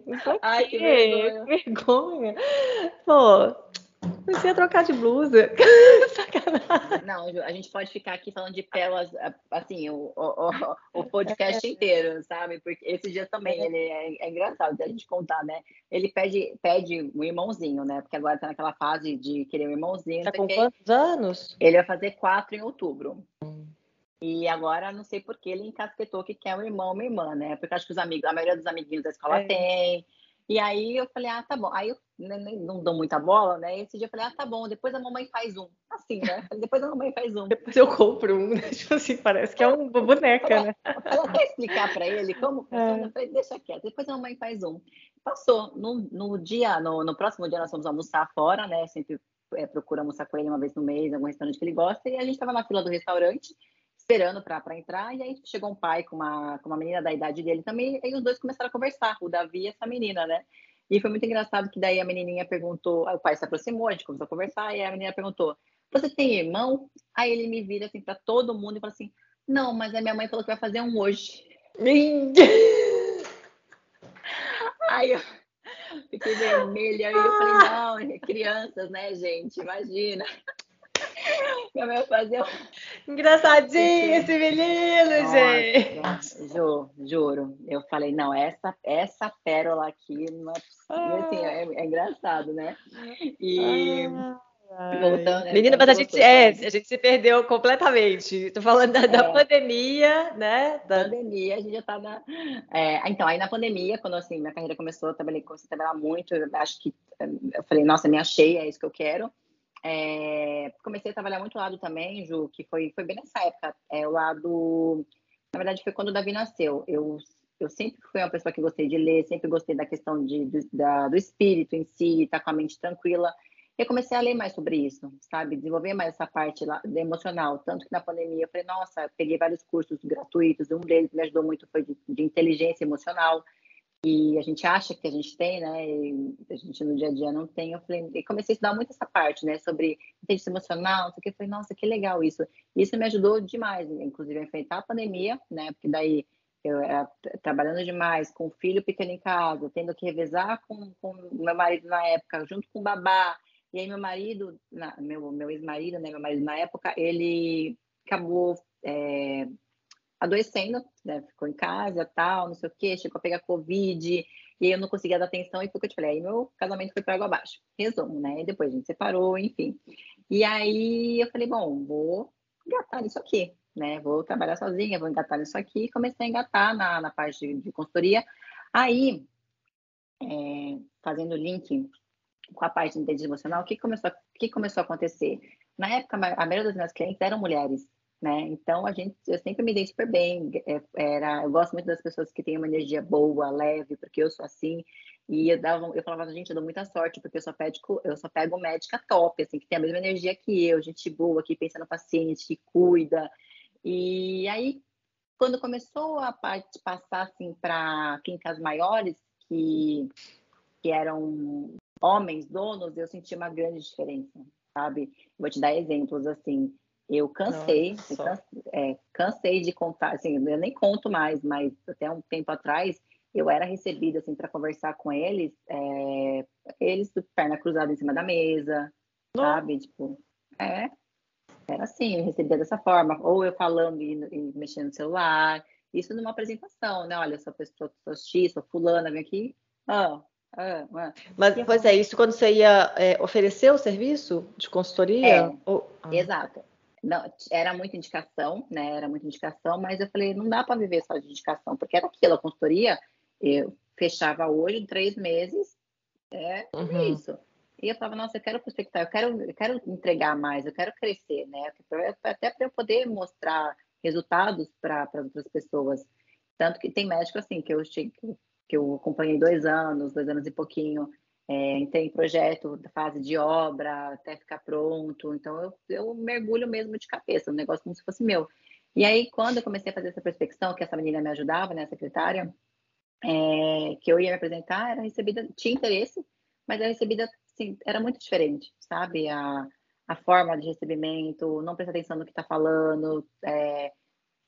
Ai, que vergonha. <laughs> vergonha. Pô, Comecei a trocar de blusa. <laughs> Sacanagem. Não, a gente pode ficar aqui falando de pérolas, assim, o, o, o podcast é. inteiro, sabe? Porque esse dia também, ele é, é engraçado a gente contar, né? Ele pede, pede um irmãozinho, né? Porque agora tá naquela fase de querer um irmãozinho. Tá com quantos anos? Ele vai fazer quatro em outubro. Hum. E agora, não sei por que ele encasquetou que quer um irmão, uma irmã, né? Porque acho que os amigos, a maioria dos amiguinhos da escola é. tem. E aí eu falei, ah, tá bom. Aí eu nem, não dou muita bola, né? Esse dia eu falei, ah, tá bom, depois a mamãe faz um. Assim, né? Depois a mamãe faz um. Depois eu compro um, <laughs> né? Tipo assim, parece que é uma boneca, né? Ela quer explicar para ele como <laughs> funciona? É. Eu falei, deixa quieto, depois a mamãe faz um. Passou. No, no dia, no, no próximo dia nós fomos almoçar fora, né? Sempre é, procura almoçar com ele uma vez no mês, algum restaurante que ele gosta, e a gente estava na fila do restaurante esperando para entrar, e aí chegou um pai com uma, com uma menina da idade dele também, e os dois começaram a conversar, o Davi e essa menina, né? E foi muito engraçado que daí a menininha perguntou, o pai se aproximou, a gente começou a conversar, e a menina perguntou, você tem irmão? Aí ele me vira assim para todo mundo e fala assim, não, mas a minha mãe falou que vai fazer um hoje. <laughs> aí eu fiquei vermelha, e eu falei, não, é crianças, né, gente, imagina. Mãe fazer Engraçadinho esse menino, Nossa, gente. Juro, juro. Eu falei, não, essa, essa pérola aqui não é. Assim, é, é engraçado, né? E. Voltando, né? Menina, mas a gente, é, a gente se perdeu completamente. Tô falando da, da é. pandemia, né? Da pandemia, a gente já tá na. É, então, aí na pandemia, quando assim, minha carreira começou, eu trabalhei, comecei a trabalhar muito. Eu acho que eu falei, nossa, me achei, é isso que eu quero. É, comecei a trabalhar muito lado também, Ju, que foi, foi bem nessa época. É, o lado. Na verdade, foi quando o Davi nasceu. Eu, eu sempre fui uma pessoa que gostei de ler, sempre gostei da questão de, do, da, do espírito em si, estar tá com a mente tranquila. Eu comecei a ler mais sobre isso, sabe? Desenvolver mais essa parte lá, emocional. Tanto que na pandemia eu falei, nossa, eu peguei vários cursos gratuitos. Um deles me ajudou muito foi de, de inteligência emocional e a gente acha que a gente tem, né? E a gente no dia a dia não tem. Eu falei, e comecei a estudar muito essa parte, né? Sobre inteligência emocional, não que. Eu falei, nossa, que legal isso. Isso me ajudou demais, inclusive, a enfrentar a pandemia, né? Porque daí eu era trabalhando demais, com o filho pequeno em casa, tendo que revezar com o meu marido na época, junto com o babá. E aí meu marido, na, meu, meu ex-marido, né? Meu marido na época, ele acabou é, adoecendo, né? Ficou em casa, tal, não sei o quê, chegou a pegar Covid, e aí eu não conseguia dar atenção, e foi o que eu te falei, aí meu casamento foi para água abaixo. Resumo, né? E depois a gente separou, enfim. E aí eu falei, bom, vou engatar nisso aqui, né? Vou trabalhar sozinha, vou engatar nisso aqui, e comecei a engatar na, na parte de, de consultoria. Aí, é, fazendo link com a parte de inteligência emocional, o que começou, o que começou a acontecer? Na época, a maioria das minhas clientes eram mulheres, né? Então a gente, eu sempre me dei super bem. É, era, eu gosto muito das pessoas que têm uma energia boa, leve, porque eu sou assim. E eu dava, eu falava, gente, eu dou muita sorte, porque eu só pego, eu só pego médica top, assim, que tem a mesma energia que eu, gente boa, que pensa no paciente, que cuida. E aí, quando começou a parte passar assim para clínicas maiores, que, que eram homens donos, eu senti uma grande diferença, sabe? Vou te dar exemplos assim. Eu cansei, Nossa, é, cansei de contar, assim, eu nem conto mais, mas até um tempo atrás eu era recebida assim para conversar com eles, é, eles perna cruzada em cima da mesa, Não. sabe? Tipo, é, era assim, eu recebia dessa forma, ou eu falando e, e mexendo no celular, isso numa apresentação, né? Olha, sou pessoa, sou X, sou fulana, vem aqui, ah, ah, ah. Mas, pois é, isso quando você ia é, oferecer o serviço de consultoria? É, ou... ah. Exato. Não, era muita indicação, né? Era muita indicação, mas eu falei, não dá para viver só de indicação, porque era aquilo, a consultoria, eu fechava hoje, em três meses, é uhum. isso. E eu falava, nossa, eu quero prospectar, eu quero, eu quero entregar mais, eu quero crescer, né? Até para eu poder mostrar resultados para as outras pessoas. Tanto que tem médico assim, que eu, que eu acompanhei dois anos, dois anos e pouquinho, é, entrei em projeto da fase de obra até ficar pronto. Então eu, eu mergulho mesmo de cabeça, um negócio como se fosse meu. E aí, quando eu comecei a fazer essa prospecção, que essa menina me ajudava, né, a secretária, é, que eu ia me apresentar, era recebida, tinha interesse, mas era recebida, assim, era muito diferente, sabe? A, a forma de recebimento, não prestar atenção no que está falando, é,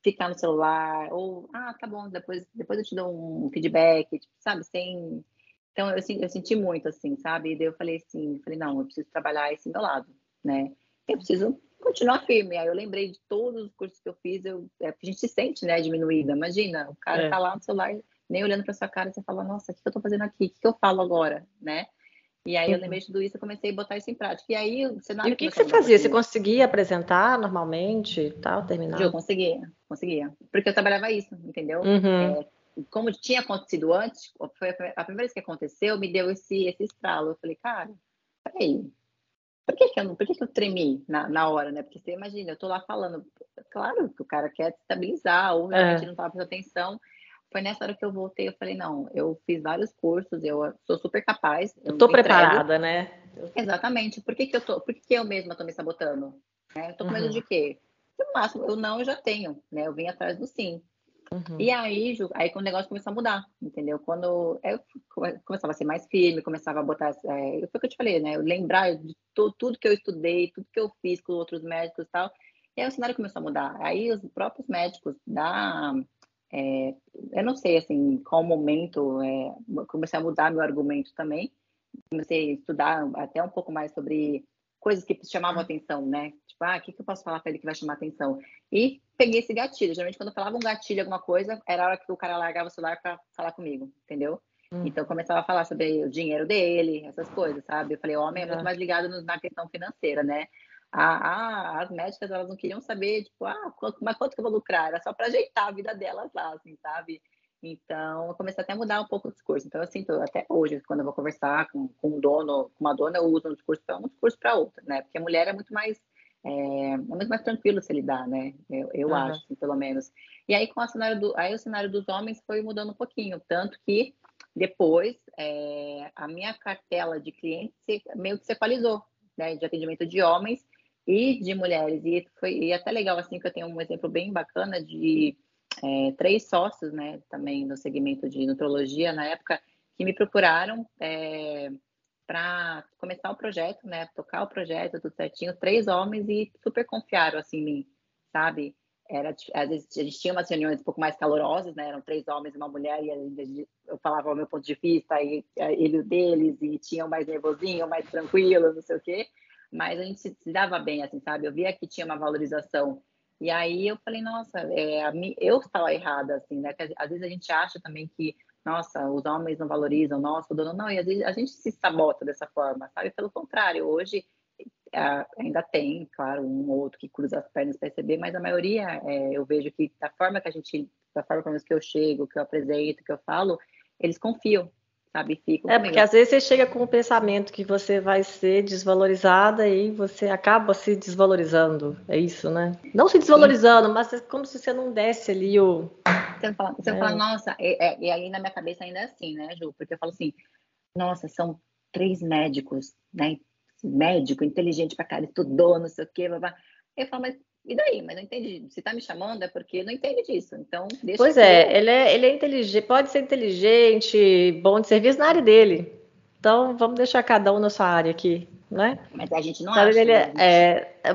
ficar no celular, ou, ah, tá bom, depois, depois eu te dou um feedback, tipo, sabe? Sem. Então, eu, eu senti muito, assim, sabe? E daí eu falei assim, falei, não, eu preciso trabalhar esse meu lado, né? Eu preciso continuar firme. Aí eu lembrei de todos os cursos que eu fiz, eu, é, a gente se sente, né, diminuída. Imagina, o cara é. tá lá no celular nem olhando para sua cara, você fala, nossa, o que eu estou fazendo aqui? O que eu falo agora, né? E aí eu uhum. lembrei de tudo isso e comecei a botar isso em prática. E aí o cenário. E o que, que você fazia? Você conseguia apresentar normalmente tal, terminar? Eu conseguia, conseguia. Porque eu trabalhava isso, entendeu? Uhum. É, como tinha acontecido antes, foi a primeira vez que aconteceu, me deu esse, esse estralo. Eu falei, cara, peraí, por que, que eu, por que, que eu tremi na, na hora, né? Porque você imagina, eu tô lá falando, claro que o cara quer estabilizar, ou realmente é. não estava prestando atenção foi nessa hora que eu voltei, eu falei, não, eu fiz vários cursos, eu sou super capaz. Eu tô preparada, né? Exatamente. Por que, que eu tô, por que, que eu mesma tô me sabotando? Né? Eu tô com medo uhum. de quê? No máximo, eu não, eu já tenho, né? Eu vim atrás do sim. Uhum. E aí, Ju, aí quando o negócio começou a mudar, entendeu? Quando eu começava a ser mais firme, começava a botar, é, foi o que eu te falei, né? Eu lembrar de tudo, tudo que eu estudei, tudo que eu fiz com outros médicos e tal. E aí o cenário começou a mudar. Aí os próprios médicos da é, eu não sei, assim, qual momento é, comecei a mudar meu argumento também. Comecei a estudar até um pouco mais sobre coisas que chamavam atenção, né? Tipo, ah, o que, que eu posso falar para ele que vai chamar atenção? E peguei esse gatilho. Geralmente, quando eu falava um gatilho, alguma coisa, era a hora que o cara largava o celular para falar comigo, entendeu? Hum. Então, eu começava a falar sobre o dinheiro dele, essas coisas, sabe? Eu falei, o homem é muito mais ligado na questão financeira, né? a, as médicas elas não queriam saber, tipo, ah, quanto, mas quanto que eu vou lucrar? Era só para ajeitar a vida delas lá, assim, sabe? Então, eu comecei até a mudar um pouco o discurso. Então, eu sinto, até hoje, quando eu vou conversar com, com um dono, com uma dona, eu uso um discurso para um discurso para outra, né? Porque a mulher é muito mais, é, é muito mais tranquilo se lidar, né? Eu, eu uhum. acho, assim, pelo menos. E aí, com o cenário do, aí o cenário dos homens foi mudando um pouquinho, tanto que depois é, a minha cartela de clientes meio que se equalizou, né? De atendimento de homens e de mulheres. E foi e é até legal, assim, que eu tenho um exemplo bem bacana de é, três sócios, né, também no segmento de nutrologia, na época, que me procuraram é, para começar o projeto, né, tocar o projeto, tudo certinho, três homens e super confiaram, assim, em mim, sabe? Era, às vezes a gente tinha umas reuniões um pouco mais calorosas, né? Eram três homens e uma mulher, e eu falava o meu ponto de vista, e ele o deles, e tinham mais nervosinho, mais tranquilo, não sei o quê mas a gente se, dava bem, assim, sabe? Eu via que tinha uma valorização. E aí eu falei, nossa, é, eu estava errada, assim, né? Que às vezes a gente acha também que, nossa, os homens não valorizam, nossa, o dono não, e às vezes a gente se sabota dessa forma, sabe? Pelo contrário, hoje ainda tem, claro, um ou outro que cruza as pernas para receber, mas a maioria, é, eu vejo que da forma que a gente, da forma que eu chego, que eu apresento, que eu falo, eles confiam, sabe? Ficam é, porque às vezes você chega com o pensamento que você vai ser desvalorizada e você acaba se desvalorizando. É isso, né? Não se desvalorizando, Sim. mas é como se você não desse ali o. Você fala, você é. fala nossa, e, é, e, aí na minha cabeça ainda é assim, né, Ju? Porque eu falo assim, nossa, são três médicos, né? Médico, inteligente pra cara, estudou, não sei o quê, blá, blá. Eu falo, mas e daí? Mas não entende. Se tá me chamando é porque não entende disso. Então, deixa Pois é, ele é, ele é inteligente, pode ser inteligente, bom de serviço na área dele. Então, vamos deixar cada um na sua área aqui, né? Mas a gente não então, acha. Ele né? é, é,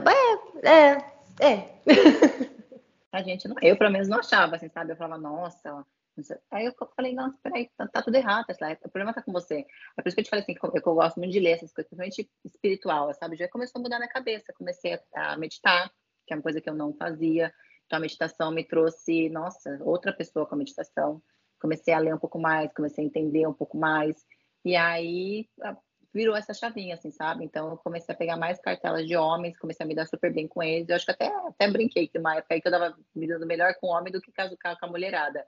é, é, É. a gente não, eu pelo menos não achava, assim, sabe? Eu falava, nossa, Aí eu falei, nossa, peraí, tá, tá tudo errado, tá, o problema tá com você. É por isso que eu te falei assim, que eu, eu gosto muito de ler essas coisas, principalmente espiritual, sabe? Já começou a mudar minha cabeça, comecei a, a meditar, que é uma coisa que eu não fazia. Então a meditação me trouxe, nossa, outra pessoa com a meditação. Comecei a ler um pouco mais, comecei a entender um pouco mais. E aí virou essa chavinha, assim, sabe? Então eu comecei a pegar mais cartelas de homens, comecei a me dar super bem com eles. Eu acho que até, até brinquei que uma época aí que eu dava me dando melhor com homem do que caso com a mulherada.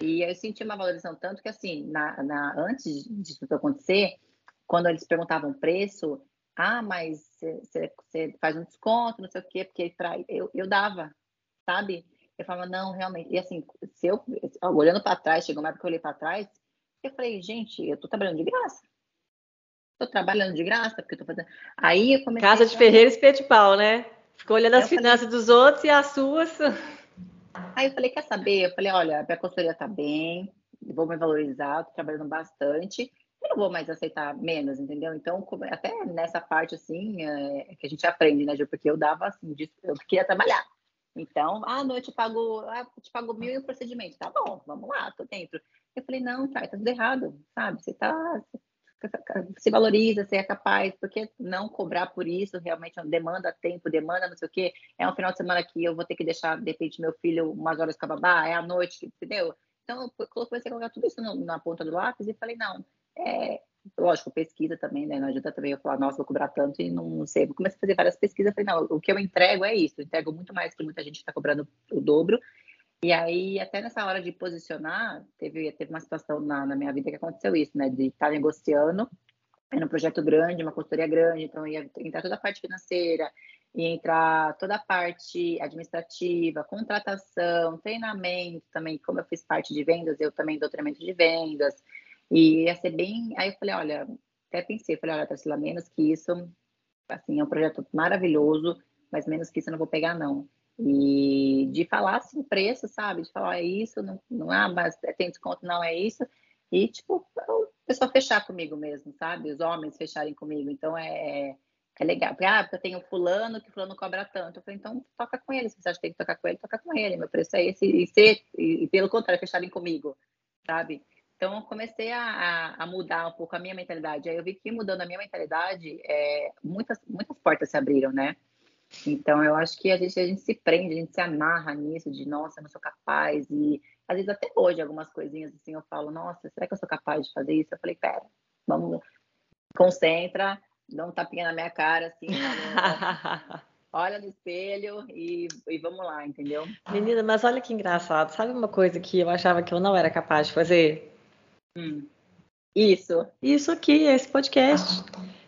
E eu senti uma valorização tanto que, assim, na, na, antes disso acontecer, quando eles perguntavam preço, ah, mas você faz um desconto, não sei o quê, porque pra, eu, eu dava, sabe? Eu falava, não, realmente. E assim, se eu, olhando para trás, chegou uma época que eu olhei para trás, eu falei, gente, eu tô trabalhando de graça. Tô trabalhando de graça, porque eu tô fazendo. Aí eu comecei. Casa de Ferreira e de Pau, né? Ficou olhando as finanças falei... dos outros e as suas. Aí eu falei, quer saber? Eu falei, olha, a minha consultoria tá bem, vou me valorizar, tô trabalhando bastante, eu não vou mais aceitar menos, entendeu? Então, até nessa parte, assim, é, que a gente aprende, né, Ju? Porque eu dava, assim, eu queria trabalhar. Então, ah, não, eu te pago, ah, te pago mil e um procedimento. Tá bom, vamos lá, tô dentro. Eu falei, não, tá, tá tudo errado, sabe? Você tá, se valoriza, você é capaz, porque não cobrar por isso realmente é demanda tempo, demanda não sei o quê. É um final de semana que eu vou ter que deixar, de repente, meu filho umas horas com a babá, é à noite, entendeu? Então, eu comecei a colocar tudo isso na ponta do lápis e falei, não, é, lógico, pesquisa também, né? Não adianta também eu falar, nossa, vou cobrar tanto e não sei. Eu comecei a fazer várias pesquisas, falei, não, o que eu entrego é isso, eu entrego muito mais que muita gente está cobrando o dobro. E aí, até nessa hora de posicionar, teve, teve uma situação na, na minha vida que aconteceu isso, né? De estar tá negociando, era um projeto grande, uma consultoria grande, então ia entrar toda a parte financeira, ia entrar toda a parte administrativa, contratação, treinamento também, como eu fiz parte de vendas, eu também dou treinamento de vendas, e ia ser bem. Aí eu falei, olha, até pensei, falei, olha, Tarsila, menos que isso, assim, é um projeto maravilhoso, mas menos que isso eu não vou pegar, não. E de falar assim, preço, sabe? De falar, é isso, não, não ah, mas tem desconto, não é isso. E, tipo, o pessoal fechar comigo mesmo, sabe? Os homens fecharem comigo. Então, é, é legal. Porque, ah, porque eu tenho fulano, que fulano cobra tanto. Eu falei, então, toca com ele. Se você acha que tem que tocar com ele, toca com ele. Meu preço é esse. E, ser, e, e pelo contrário, fecharem comigo, sabe? Então, eu comecei a, a, mudar um pouco a minha mentalidade. Aí eu vi que mudando a minha mentalidade, é, muitas, muitas portas se abriram, né? Então, eu acho que a gente, a gente se prende, a gente se amarra nisso, de nossa, eu não sou capaz. E às vezes até hoje, algumas coisinhas assim, eu falo, nossa, será que eu sou capaz de fazer isso? Eu falei, pera, vamos, concentra, dá um tapinha na minha cara, assim, <laughs> olha no espelho e, e vamos lá, entendeu? Menina, mas olha que engraçado. Sabe uma coisa que eu achava que eu não era capaz de fazer? Hum. Isso. Isso aqui, esse podcast.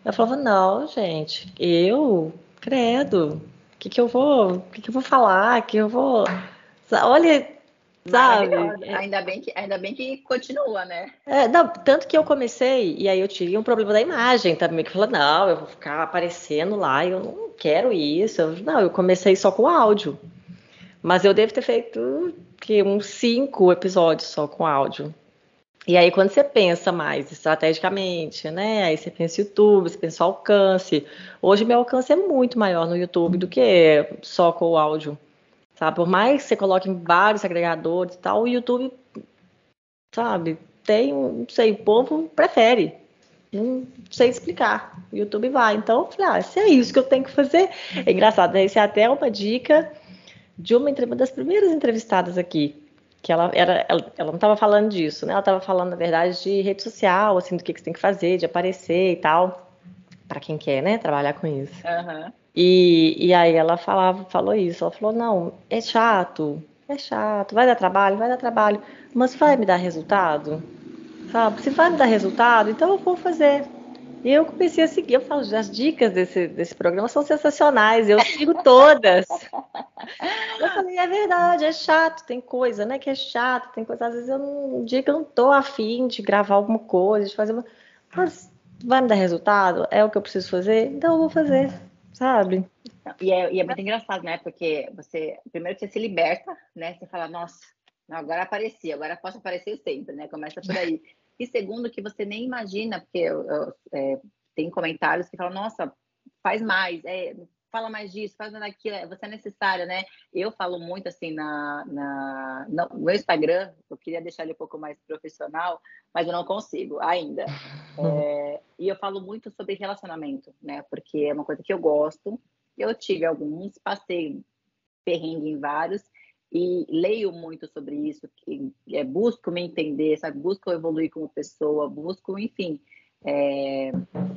Eu falava, não, gente, eu credo, o que, que eu vou, o que, que eu vou falar, que eu vou. Olha, sabe? Ainda bem que, ainda bem que continua, né? É, não, tanto que eu comecei, e aí eu tive um problema da imagem também, que falou, não, eu vou ficar aparecendo lá, eu não quero isso. Eu, não, eu comecei só com áudio. Mas eu devo ter feito que uns cinco episódios só com áudio. E aí, quando você pensa mais estrategicamente, né? Aí você pensa YouTube, você pensa alcance. Hoje, meu alcance é muito maior no YouTube do que só com o áudio. Sabe? Por mais que você coloque em vários agregadores e tal, o YouTube, sabe, tem, não sei, o povo prefere. Não sei explicar. O YouTube vai. Então, eu falei, ah, se é isso que eu tenho que fazer. É engraçado, né? Isso é até uma dica de uma, uma das primeiras entrevistadas aqui que ela era ela, ela não estava falando disso, né? Ela estava falando na verdade de rede social, assim, do que, que você tem que fazer, de aparecer e tal, para quem quer, né? Trabalhar com isso. Uhum. E, e aí ela falava, falou isso, ela falou não, é chato, é chato, vai dar trabalho, vai dar trabalho, mas vai me dar resultado, sabe? Se vai me dar resultado, então eu vou fazer. E eu comecei a seguir, eu falo, as dicas desse, desse programa são sensacionais, eu sigo todas. eu falei, é verdade, é chato, tem coisa, né, que é chato, tem coisa, às vezes eu não, um dia que eu não tô afim de gravar alguma coisa, de fazer uma... Mas vai me dar resultado? É o que eu preciso fazer? Então eu vou fazer, sabe? E é, e é muito engraçado, né, porque você, primeiro você se liberta, né, você fala, nossa, agora apareci, agora posso aparecer sempre, né, começa por aí. E segundo, que você nem imagina, porque é, tem comentários que falam, nossa, faz mais, é, fala mais disso, faz daquilo, você é necessária, né? Eu falo muito assim na, na, no meu Instagram, eu queria deixar ele um pouco mais profissional, mas eu não consigo ainda. <laughs> É, e eu falo muito sobre relacionamento, né? Porque é uma coisa que eu gosto. Eu tive alguns, passei perrengue em vários, e leio muito sobre isso, que, é, busco me entender, sabe? Busco evoluir como pessoa, busco, enfim, é,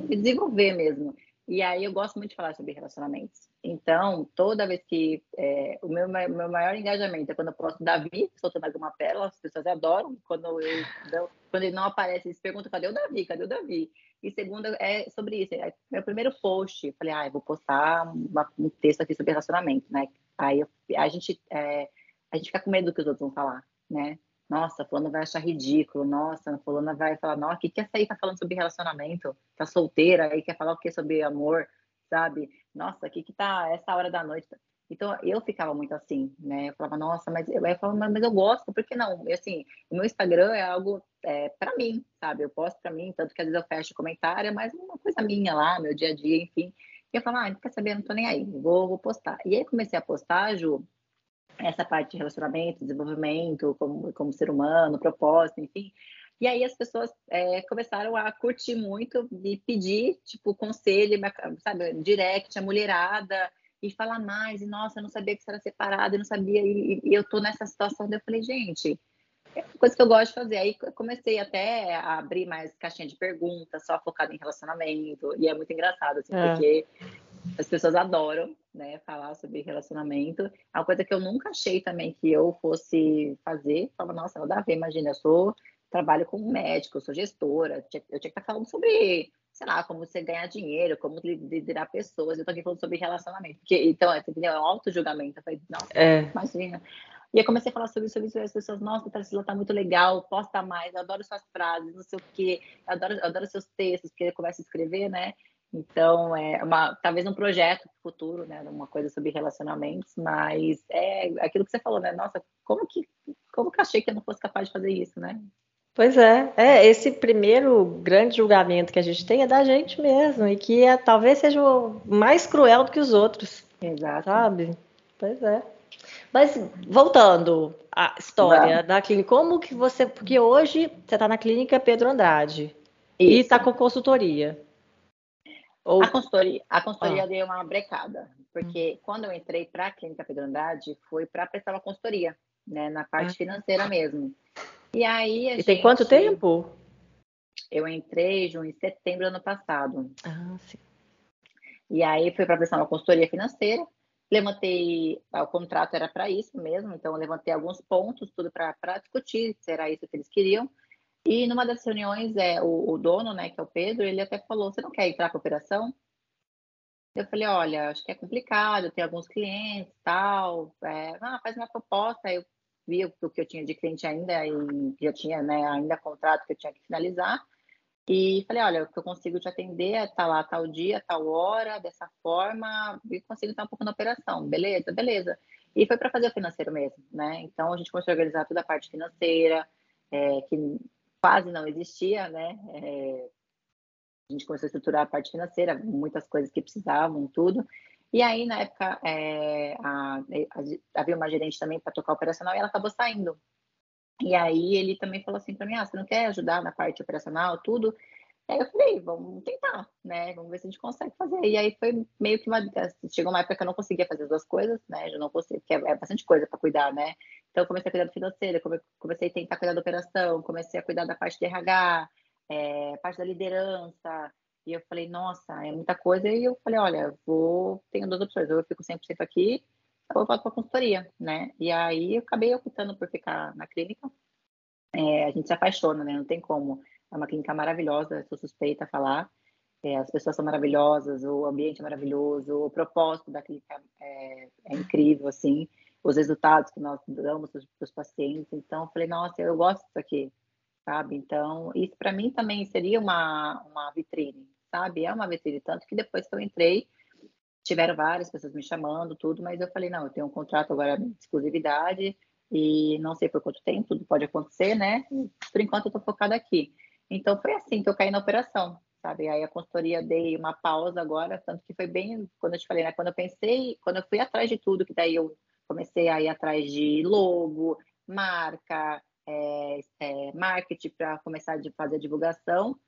desenvolver mesmo. E aí eu gosto muito de falar sobre relacionamentos. Então, toda vez que é, o meu, meu maior engajamento é quando eu posto Davi soltando alguma pérola, as pessoas adoram. Quando, eu, quando ele não aparece, eles perguntam: cadê o Davi? Cadê o Davi? E segunda é sobre isso. É meu primeiro post, falei: ah, eu vou postar uma, um texto aqui sobre relacionamento, né? Aí eu, a gente é, a gente fica com medo do que os outros vão falar, né? Nossa, fulano vai achar ridículo, nossa, fulana vai falar, nossa, o que que essa aí tá falando sobre relacionamento? Tá solteira, aí quer falar o que sobre amor, sabe? Nossa, o que que tá essa hora da noite? Então, eu ficava muito assim, né? Eu falava, nossa, mas eu, eu falava, mas eu gosto, por que não? E, assim, o meu Instagram é algo é, para mim, sabe? Eu posto para mim, tanto que às vezes eu fecho comentário, mas uma coisa minha lá, meu dia a dia, enfim. E eu falava, ah, não quer saber, não tô nem aí, vou, vou postar. E aí comecei a postar, Ju, essa parte de relacionamento, desenvolvimento, como, como ser humano, propósito, enfim. E aí as pessoas é, começaram a curtir muito e pedir, tipo, conselho, sabe, direct, a mulherada, e falar mais, e nossa, eu não sabia que você era separada, eu não sabia, e, e eu tô nessa situação, daí eu falei, gente, é uma coisa que eu gosto de fazer. Aí comecei até a abrir mais caixinha de perguntas, só focado em relacionamento, e é muito engraçado, assim, é. porque as pessoas adoram, né, falar sobre relacionamento. É uma coisa que eu nunca achei também que eu fosse fazer. Falava, nossa, nada a ver, imagina, eu sou, trabalho como médico, eu sou gestora, eu tinha, que estar falando sobre, sei lá, como você ganhar dinheiro, como liderar pessoas. Eu tô aqui falando sobre relacionamento. Porque, então, é, entendeu? É um auto-julgamento. Eu falei, nossa, é. imagina. E eu comecei a falar sobre isso, sobre isso, e as pessoas, nossa, Tarsila, tá muito legal, posta mais, eu adoro suas frases, não sei o quê, eu adoro, eu adoro seus textos, porque ele começa a escrever, né? Então, é uma, talvez um projeto futuro, né? Uma coisa sobre relacionamentos, mas é aquilo que você falou, né? Nossa, como que, como que achei que eu não fosse capaz de fazer isso, né? Pois é, é esse primeiro grande julgamento que a gente tem é da gente mesmo e que é, talvez seja o mais cruel do que os outros. Exato. Sabe? Pois é. Mas voltando à história da clínica, como que você. Porque hoje você está na clínica Pedro Andrade Isso. e está com consultoria. Ou... A consultoria, a consultoria ah. deu uma brecada, porque hum. quando eu entrei para a Clínica Pedro Andrade, foi para prestar uma consultoria, né, na parte ah. financeira mesmo. E aí E gente... tem quanto tempo? Eu entrei em setembro do ano passado. Ah, sim. E aí foi para prestar uma consultoria financeira. Levantei, ah, o contrato era para isso mesmo, então eu levantei alguns pontos, tudo para discutir se era isso que eles queriam. E numa das reuniões, é, o, o, dono, né, que é o Pedro, ele até falou: Você não quer entrar para operação? Eu falei: Olha, acho que é complicado, tem alguns clientes tal. É, ah, faz uma proposta. Eu vi o que eu tinha de cliente ainda e já tinha né, ainda contrato que eu tinha que finalizar. E falei: Olha, o que eu consigo te atender é tá lá tal dia, tal hora, dessa forma, e consigo estar um pouco na operação. Beleza, beleza. E foi para fazer o financeiro mesmo, né? Então a gente começou a organizar toda a parte financeira. É, que quase não existia, né? É, a gente começou a estruturar a parte financeira, muitas coisas que precisavam, tudo. E aí, na época, é, a, a, havia uma gerente também para tocar operacional e ela acabou saindo. E aí ele também falou assim para mim, ah, você não quer ajudar na parte operacional, tudo? Aí eu falei, vamos tentar, né? Vamos ver se a gente consegue fazer. E aí foi meio que uma. Chegou uma época que eu não conseguia fazer as duas coisas, né? Eu não conseguia, porque é, é bastante coisa para cuidar, né? Então eu comecei a cuidar do financeiro, comecei a tentar cuidar da operação, comecei a cuidar da parte de RH, é, parte da liderança. E eu falei, nossa, é muita coisa. E eu falei, olha, vou. Tenho duas opções, ou eu fico 100% aqui, ou eu volto para a consultoria, né? E aí eu acabei optando por ficar na clínica. É, a gente se apaixona, né? Não tem como é uma clínica maravilhosa, sou suspeita a falar. É, as pessoas são maravilhosas, o ambiente é maravilhoso, o propósito da clínica é, é incrível, assim, os resultados que nós damos para os pacientes. Então, eu falei, nossa, eu gosto disso aqui, sabe? Então, isso para mim também seria uma, uma vitrine, sabe? É uma vitrine, tanto que depois que eu entrei, tiveram várias pessoas me chamando, tudo, mas eu falei, não, eu tenho um contrato agora de exclusividade e não sei por quanto tempo, tudo pode acontecer, né? Por enquanto eu estou focada aqui. Então foi assim que eu caí na operação, sabe? Aí a consultoria dei uma pausa agora, tanto que foi bem, quando eu te falei, né? Quando eu pensei, quando eu fui atrás de tudo, que daí eu comecei a ir atrás de logo, marca, é, é, marketing para começar a fazer divulgação.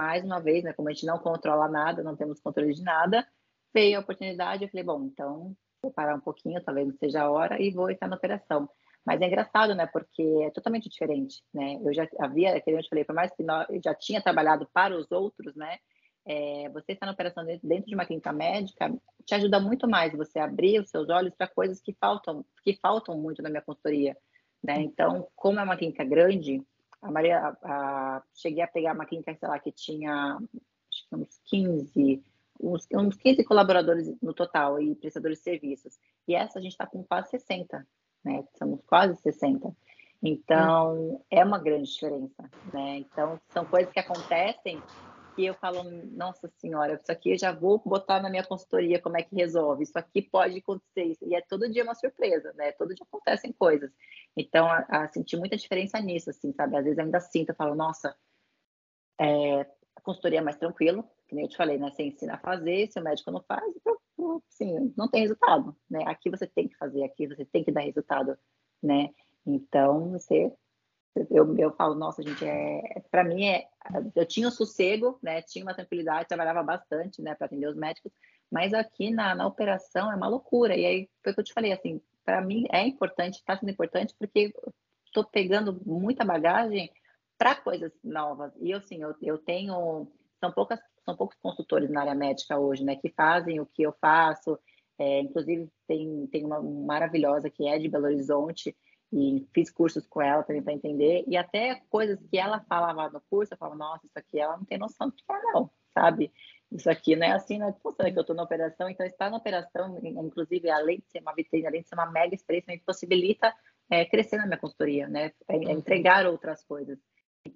Mais uma vez, né? Como a gente não controla nada, não temos controle de nada, veio a oportunidade, eu falei, bom, então vou parar um pouquinho, talvez não seja a hora, e vou estar na operação. Mas é engraçado, né? Porque é totalmente diferente, né? Eu já havia, que eu te falei, por mais que eu já tinha trabalhado para os outros, né? É, você estar na operação dentro de uma clínica médica te ajuda muito mais você abrir os seus olhos para coisas que faltam, que faltam muito na minha consultoria, né? Então, como é uma clínica grande, a Maria, a, a, cheguei a pegar uma clínica, sei lá, que tinha acho que uns 15, uns, uns 15 colaboradores no total e prestadores de serviços. E essa a gente está com quase 60, né? Somos quase 60. Então, é uma grande diferença, né? Então, são coisas que acontecem que eu falo, nossa senhora, isso aqui eu já vou botar na minha consultoria como é que resolve, isso aqui pode acontecer, e é todo dia uma surpresa, né? Todo dia acontecem coisas. Então, a, a senti muita diferença nisso, assim, sabe? Às vezes ainda sinto, eu falo, nossa, é, a consultoria é mais tranquilo, nem eu te falei, né? Você ensina a fazer, se o médico não faz, sim, não tem resultado, né? Aqui você tem que fazer, aqui você tem que dar resultado, né? Então, você eu, eu falo, nossa, gente, é, para mim é, eu tinha um sossego, né? Tinha uma tranquilidade, trabalhava bastante, né, para atender os médicos, mas aqui na, na operação é uma loucura. E aí foi o que eu te falei, assim, para mim é importante, está sendo importante porque estou pegando muita bagagem para coisas novas. E eu, sim, eu, eu tenho, são poucas, são poucos consultores na área médica hoje, né, que fazem o que eu faço. É, inclusive tem, tem uma maravilhosa que é de Belo Horizonte, e fiz cursos com ela também para entender, e até coisas que ela falava no curso, eu falava, nossa, isso aqui ela não tem noção do que é, não, sabe? Isso aqui não é assim, não é funciona, que eu estou na operação, então estar na operação, inclusive, além de ser uma vitrine, além de ser uma mega experiência, me possibilita é, crescer na minha consultoria, né? É, é entregar outras coisas.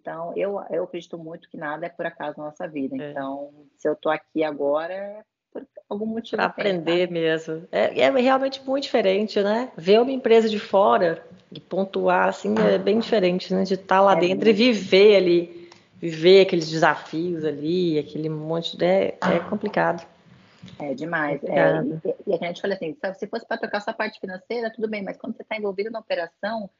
Então, eu, eu acredito muito que nada é por acaso na nossa vida. É. Então, se eu estou aqui agora, é por algum motivo. Para aprender tá? mesmo. É, é, realmente muito diferente, né? Ver uma empresa de fora e pontuar, assim, é bem diferente, né? De estar tá lá é dentro e viver ali, viver aqueles desafios ali, aquele monte de... É, é complicado. É demais. É, e, e a gente fala assim, se fosse para tocar essa parte financeira, tudo bem, mas quando você está envolvido na operação,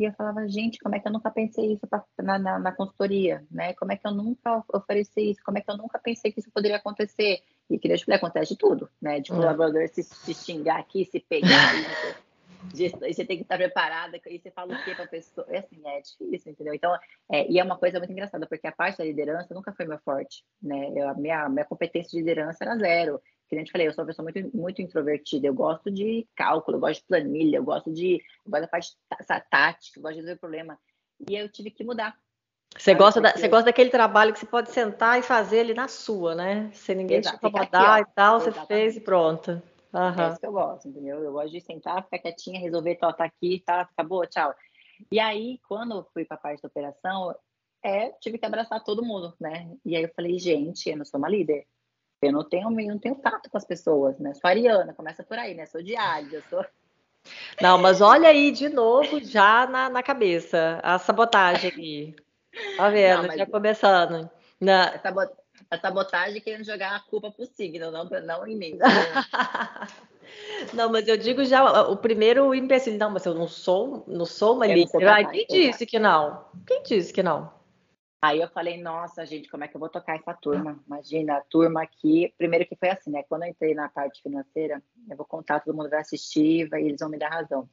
e eu falava, gente, como é que eu nunca pensei isso pra, na, na, na, consultoria, né? Como é que eu nunca ofereci isso? Como é que eu nunca pensei que isso poderia acontecer? E que Deus acontece de tudo, né? De colaborador hum. se, se xingar aqui, se pegar, <laughs> e você tem que estar preparada, e você fala o quê para a pessoa? É assim, é difícil, entendeu? Então, é, e é uma coisa muito engraçada, porque a parte da liderança nunca foi meu forte, né? Eu, a minha, minha competência de liderança era zero que a gente falei, eu sou uma pessoa muito, muito introvertida, eu gosto de cálculo, eu gosto de planilha, eu gosto de eu gosto da parte tática, eu gosto de resolver problema. E eu tive que mudar. Você gosta, da, você gosta daquele trabalho que você pode sentar e fazer ele na sua, né? Sem ninguém Exato, te incomodar e tal, Exatamente. você fez e pronto. Uhum. É isso que eu gosto, entendeu? Eu gosto de sentar, ficar quietinha, resolver, tá, tá aqui, tá, acabou, tchau. E aí, quando eu fui para a parte da operação, é, tive que abraçar todo mundo, né? E aí eu falei, gente, eu não sou uma líder. Eu não tenho, eu não tenho tato com as pessoas, né? Sou ariana, começa por aí, né? Sou de eu sou. Não, mas olha aí de novo já na, na cabeça a sabotagem aqui. Tá vendo? Não, já começando. Na... A sabotagem querendo jogar a culpa pro signo, não, não em mim. <laughs> não, mas eu digo já o primeiro imbecil. Não, mas eu não sou, não sou uma líder. Quem disse que não? Quem disse que não? Aí eu falei, nossa, gente, como é que eu vou tocar essa turma? Imagina, a turma aqui. Primeiro que foi assim, né? Quando eu entrei na parte financeira, eu vou contar, todo mundo vai assistir e eles vão me dar razão.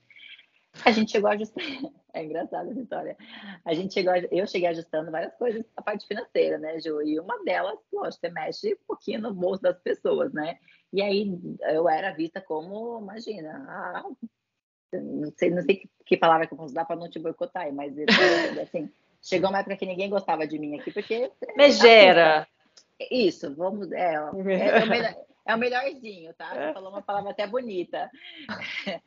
A gente chegou a ajustar. <laughs> É engraçada essa história. A gente chegou, a... eu cheguei ajustando várias coisas na parte financeira, né, Ju? E uma delas, lógico, você mexe um pouquinho no bolso das pessoas, né? E aí eu era vista como, imagina, ah, não sei, não sei que, que palavra que eu posso dar para não te boicotar, mas assim. Chegou uma época que ninguém gostava de mim aqui, porque. Megera! Isso, vamos. É, é, o melhor, é o melhorzinho, tá? Você falou uma palavra até bonita. <laughs>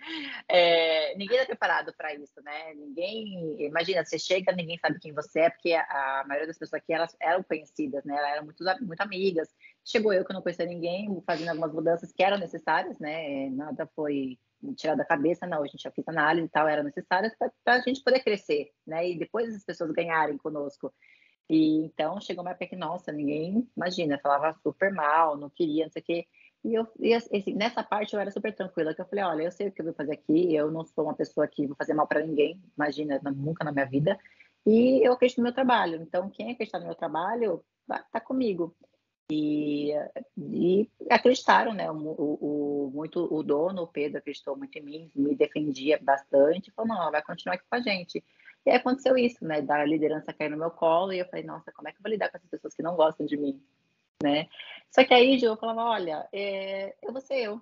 É, ninguém está preparado para isso, né? Ninguém. Imagina, você chega, ninguém sabe quem você é, porque a, a maioria das pessoas aqui elas eram conhecidas, né? Elas eram muito, muito amigas. Chegou eu que não conhecia ninguém, fazendo algumas mudanças que eram necessárias, né? Nada foi tirar da cabeça, não, a gente já fez análise e tal, eram necessárias para a gente poder crescer, né? E depois as pessoas ganharem conosco. E então chegou uma época que, nossa, ninguém, imagina, falava super mal, não queria, não sei o quê. E, eu, e assim, nessa parte eu era super tranquila, que eu falei, olha, eu sei o que eu vou fazer aqui, eu não sou uma pessoa que vou fazer mal para ninguém, imagina, nunca na minha vida. E eu acredito no meu trabalho. Então, quem acreditar no meu trabalho, tá comigo. E, e acreditaram, né? O, o, muito o dono, o Pedro, acreditou muito em mim, me defendia bastante, falou, não, vai continuar aqui com a gente. E aí aconteceu isso, né? Da liderança cair no meu colo, e eu falei, nossa, como é que eu vou lidar com essas pessoas que não gostam de mim, né? Só que aí, eu falava, olha, é, eu vou ser eu,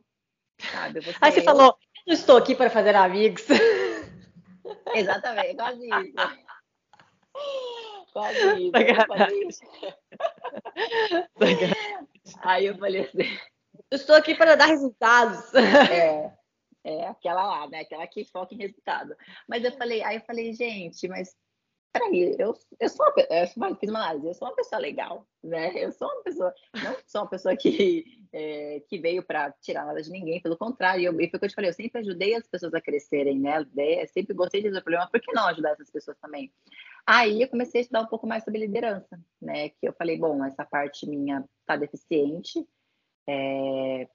sabe? Vou <laughs> ser aí você eu. falou, eu estou aqui para fazer amigos. Exatamente, quase isso. <laughs> Quase isso. Aí eu falei assim. Eu estou aqui para dar resultados. É, é aquela lá, né? Aquela que foca em resultado. Mas eu falei, aí eu falei, gente, mas peraí, eu, eu sou uma, eu fiz uma análise, eu sou uma pessoa legal, né? Eu sou uma pessoa, não sou uma pessoa que, é, que veio para tirar nada de ninguém, pelo contrário, e foi o que eu te falei, eu sempre ajudei as pessoas a crescerem, né? Eu sempre gostei de resolver problema, por que não ajudar essas pessoas também? Aí eu comecei a estudar um pouco mais sobre liderança, né? Que eu falei, bom, essa parte minha tá deficiente. É...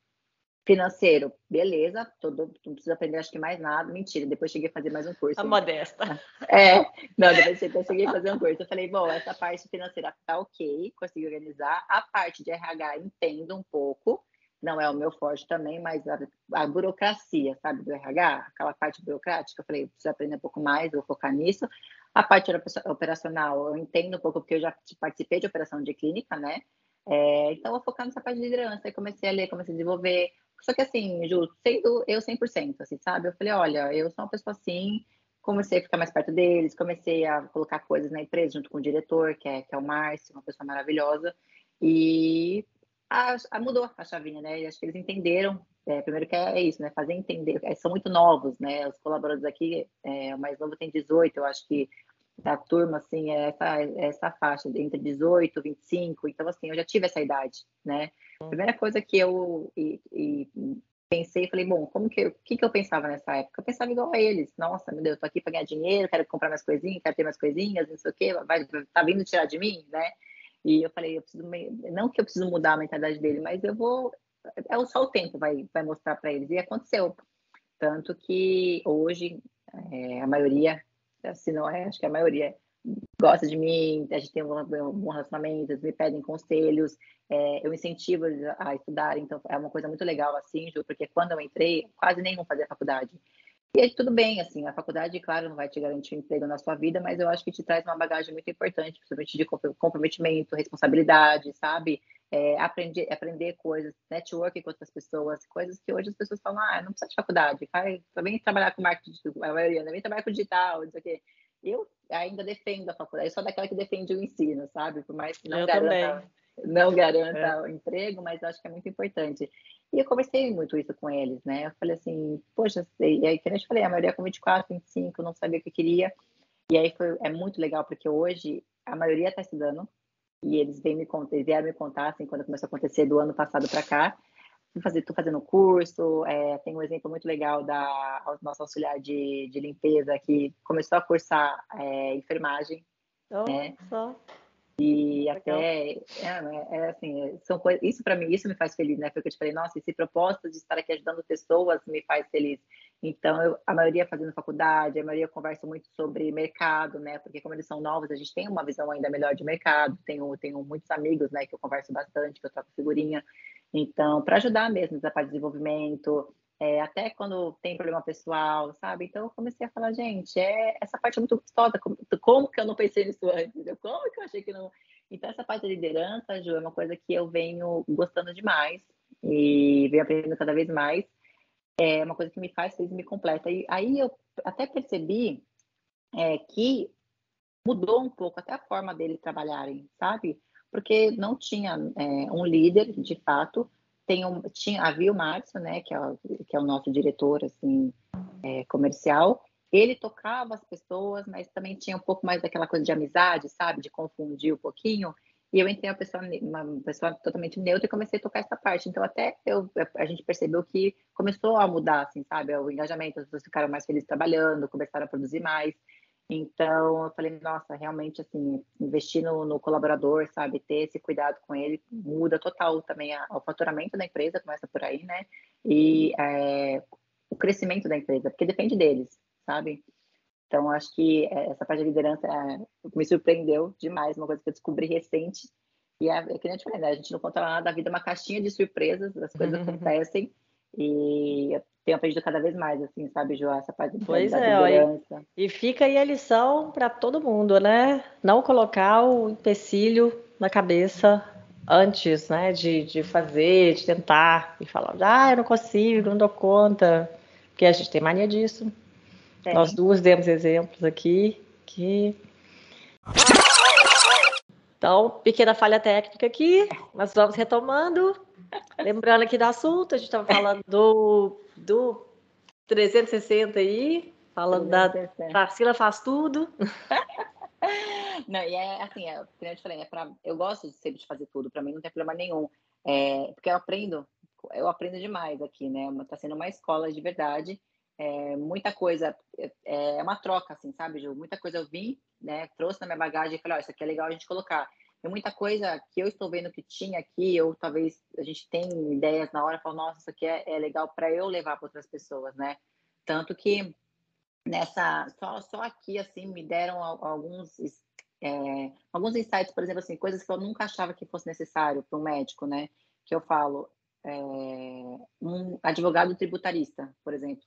Financeiro, beleza, todo, não preciso aprender acho que mais nada. Mentira, depois cheguei a fazer mais um curso. A modesta. <laughs> É, não, depois eu cheguei a fazer um curso. Eu falei, bom, essa parte financeira tá ok, consegui organizar. A parte de RH entendo um pouco, não é o meu forte também, mas a, a, burocracia, sabe, do RH, aquela parte burocrática, eu falei, preciso aprender um pouco mais, vou focar nisso. A parte operacional, eu entendo um pouco, porque eu já participei de operação de clínica, né? É, então, eu vou focar nessa parte de liderança. Aí comecei a ler, comecei a desenvolver. Só que, assim, Ju, sendo eu 100%, assim, sabe? Eu falei, olha, eu sou uma pessoa assim, comecei a ficar mais perto deles, comecei a colocar coisas na empresa junto com o diretor, que é, que é o Márcio, uma pessoa maravilhosa. E a, a mudou a chavinha, né? E acho que eles entenderam. É, primeiro que é, isso, né? Fazer entender. É, são muito novos, né? Os colaboradores aqui, é, o mais novo tem 18, eu acho que da turma, assim, é essa, é essa faixa entre 18 e 25. Então, assim, eu já tive essa idade, né? A primeira coisa que eu e, e pensei, falei, bom, como que o que, que eu pensava nessa época? Eu pensava igual a eles. Nossa, meu Deus, eu tô aqui para ganhar dinheiro, quero comprar mais coisinhas, quero ter mais coisinhas, não sei o quê, vai, tá vindo tirar de mim, né? E eu falei, eu preciso, não que eu preciso mudar a mentalidade dele, mas eu vou, é só o tempo vai, vai mostrar para eles. E aconteceu. Tanto que hoje é, a maioria, se não é, acho que a maioria gosta de mim, a gente tem um bom relacionamento, eles me pedem conselhos, é, eu incentivo eles a estudar, então é uma coisa muito legal assim, Ju, porque quando eu entrei, quase nenhum fazia faculdade. E aí, tudo bem, assim, a faculdade, claro, não vai te garantir um emprego na sua vida, mas eu acho que te traz uma bagagem muito importante, principalmente de comprometimento, responsabilidade, sabe? É, aprender, aprender coisas, network com outras pessoas, coisas que hoje as pessoas falam, ah, não precisa de faculdade, vai, vem trabalhar com marketing, a maioria, vem trabalhar com digital, não sei o quê. Eu ainda defendo a faculdade, eu sou daquela que defende o ensino, sabe? Por mais que não eu garanta, não garanta é. o emprego, mas acho que é muito importante. E eu conversei muito isso com eles, né? Eu falei assim, poxa, e aí que eu te falei, a maioria com 24, 25, não sabia o que queria. E aí foi, é muito legal, porque hoje a maioria está estudando, e eles vêm me contar, vieram me contar, assim, quando começou a acontecer do ano passado para cá. Estou fazendo curso, é, tem um exemplo muito legal da nossa auxiliar de, de limpeza que começou a cursar é, enfermagem. Oh, né? E até, é, né, é, assim, são coisas, isso para mim, isso me faz feliz, né? Porque eu te falei, nossa, esse propósito de estar aqui ajudando pessoas me faz feliz. Então, eu, a maioria fazendo faculdade, a maioria conversa muito sobre mercado, né? Porque como eles são novos, a gente tem uma visão ainda melhor de mercado. Tenho, tenho muitos amigos, né, que eu converso bastante, que eu troco figurinha. Então, para ajudar mesmo nessa parte de desenvolvimento, é, até quando tem problema pessoal, sabe? Então eu comecei a falar, gente, é, essa parte é muito gostosa, como, como, que eu não pensei nisso antes? Como que eu achei que não. Então, essa parte da liderança, Ju, é uma coisa que eu venho gostando demais e venho aprendendo cada vez mais. É uma coisa que me faz feliz me completa. E aí eu até percebi é, que mudou um pouco até a forma deles trabalharem, sabe? Porque não tinha é, um líder, de fato, tem um, tinha, havia o Márcio, né, que é, que é o nosso diretor, assim, é, comercial, ele tocava as pessoas, mas também tinha um pouco mais daquela coisa de amizade, sabe, de confundir um pouquinho, e eu entrei uma pessoa, uma pessoa totalmente neutra e comecei a tocar essa parte. Então, até eu, a gente percebeu que começou a mudar, assim, sabe? O engajamento, as pessoas ficaram mais felizes trabalhando, começaram a produzir mais. Então, eu falei, nossa, realmente, assim, investir no, no colaborador, sabe, ter esse cuidado com ele, muda total também a, o faturamento da empresa, começa por aí, né? E é, o crescimento da empresa, porque depende deles, sabe? Então, acho que essa parte de liderança é, me surpreendeu demais, uma coisa que eu descobri recente. E é, é que nem eu te falei, né? A gente não conta nada da vida, é uma caixinha de surpresas, as coisas <laughs> acontecem. E eu tenho aprendido cada vez mais, assim, sabe, João, essa parte pois da é, liderança. E, e fica aí a lição para todo mundo, né? Não colocar o empecilho na cabeça antes, né, de, de fazer, de tentar, e falar, ah, eu não consigo, não dou conta, porque a gente tem mania disso. É. Nós duas demos exemplos aqui que. Então, pequena falha técnica aqui, mas vamos retomando. Lembrando aqui do assunto, a gente estava falando do, do 360 aí, falando 360. da Tarsila faz tudo. Não, e é assim, é, eu te falei, é pra, eu gosto de sempre de fazer tudo, para mim não tem problema nenhum. É, porque eu aprendo, eu aprendo demais aqui, né? Tá sendo uma escola de verdade. É, muita coisa, é, é uma troca, assim, sabe, Ju? Muita coisa eu vim, né? Trouxe na minha bagagem e falei, ó, oh, isso aqui é legal a gente colocar. E muita coisa que eu estou vendo que tinha aqui, ou talvez a gente tem ideias na hora, falo, nossa, isso aqui é, é legal para eu levar para outras pessoas, né? Tanto que nessa, só, só aqui, assim, me deram alguns, é, alguns insights, por exemplo, assim, coisas que eu nunca achava que fosse necessário para um médico, né? Que eu falo, é, um advogado tributarista, por exemplo,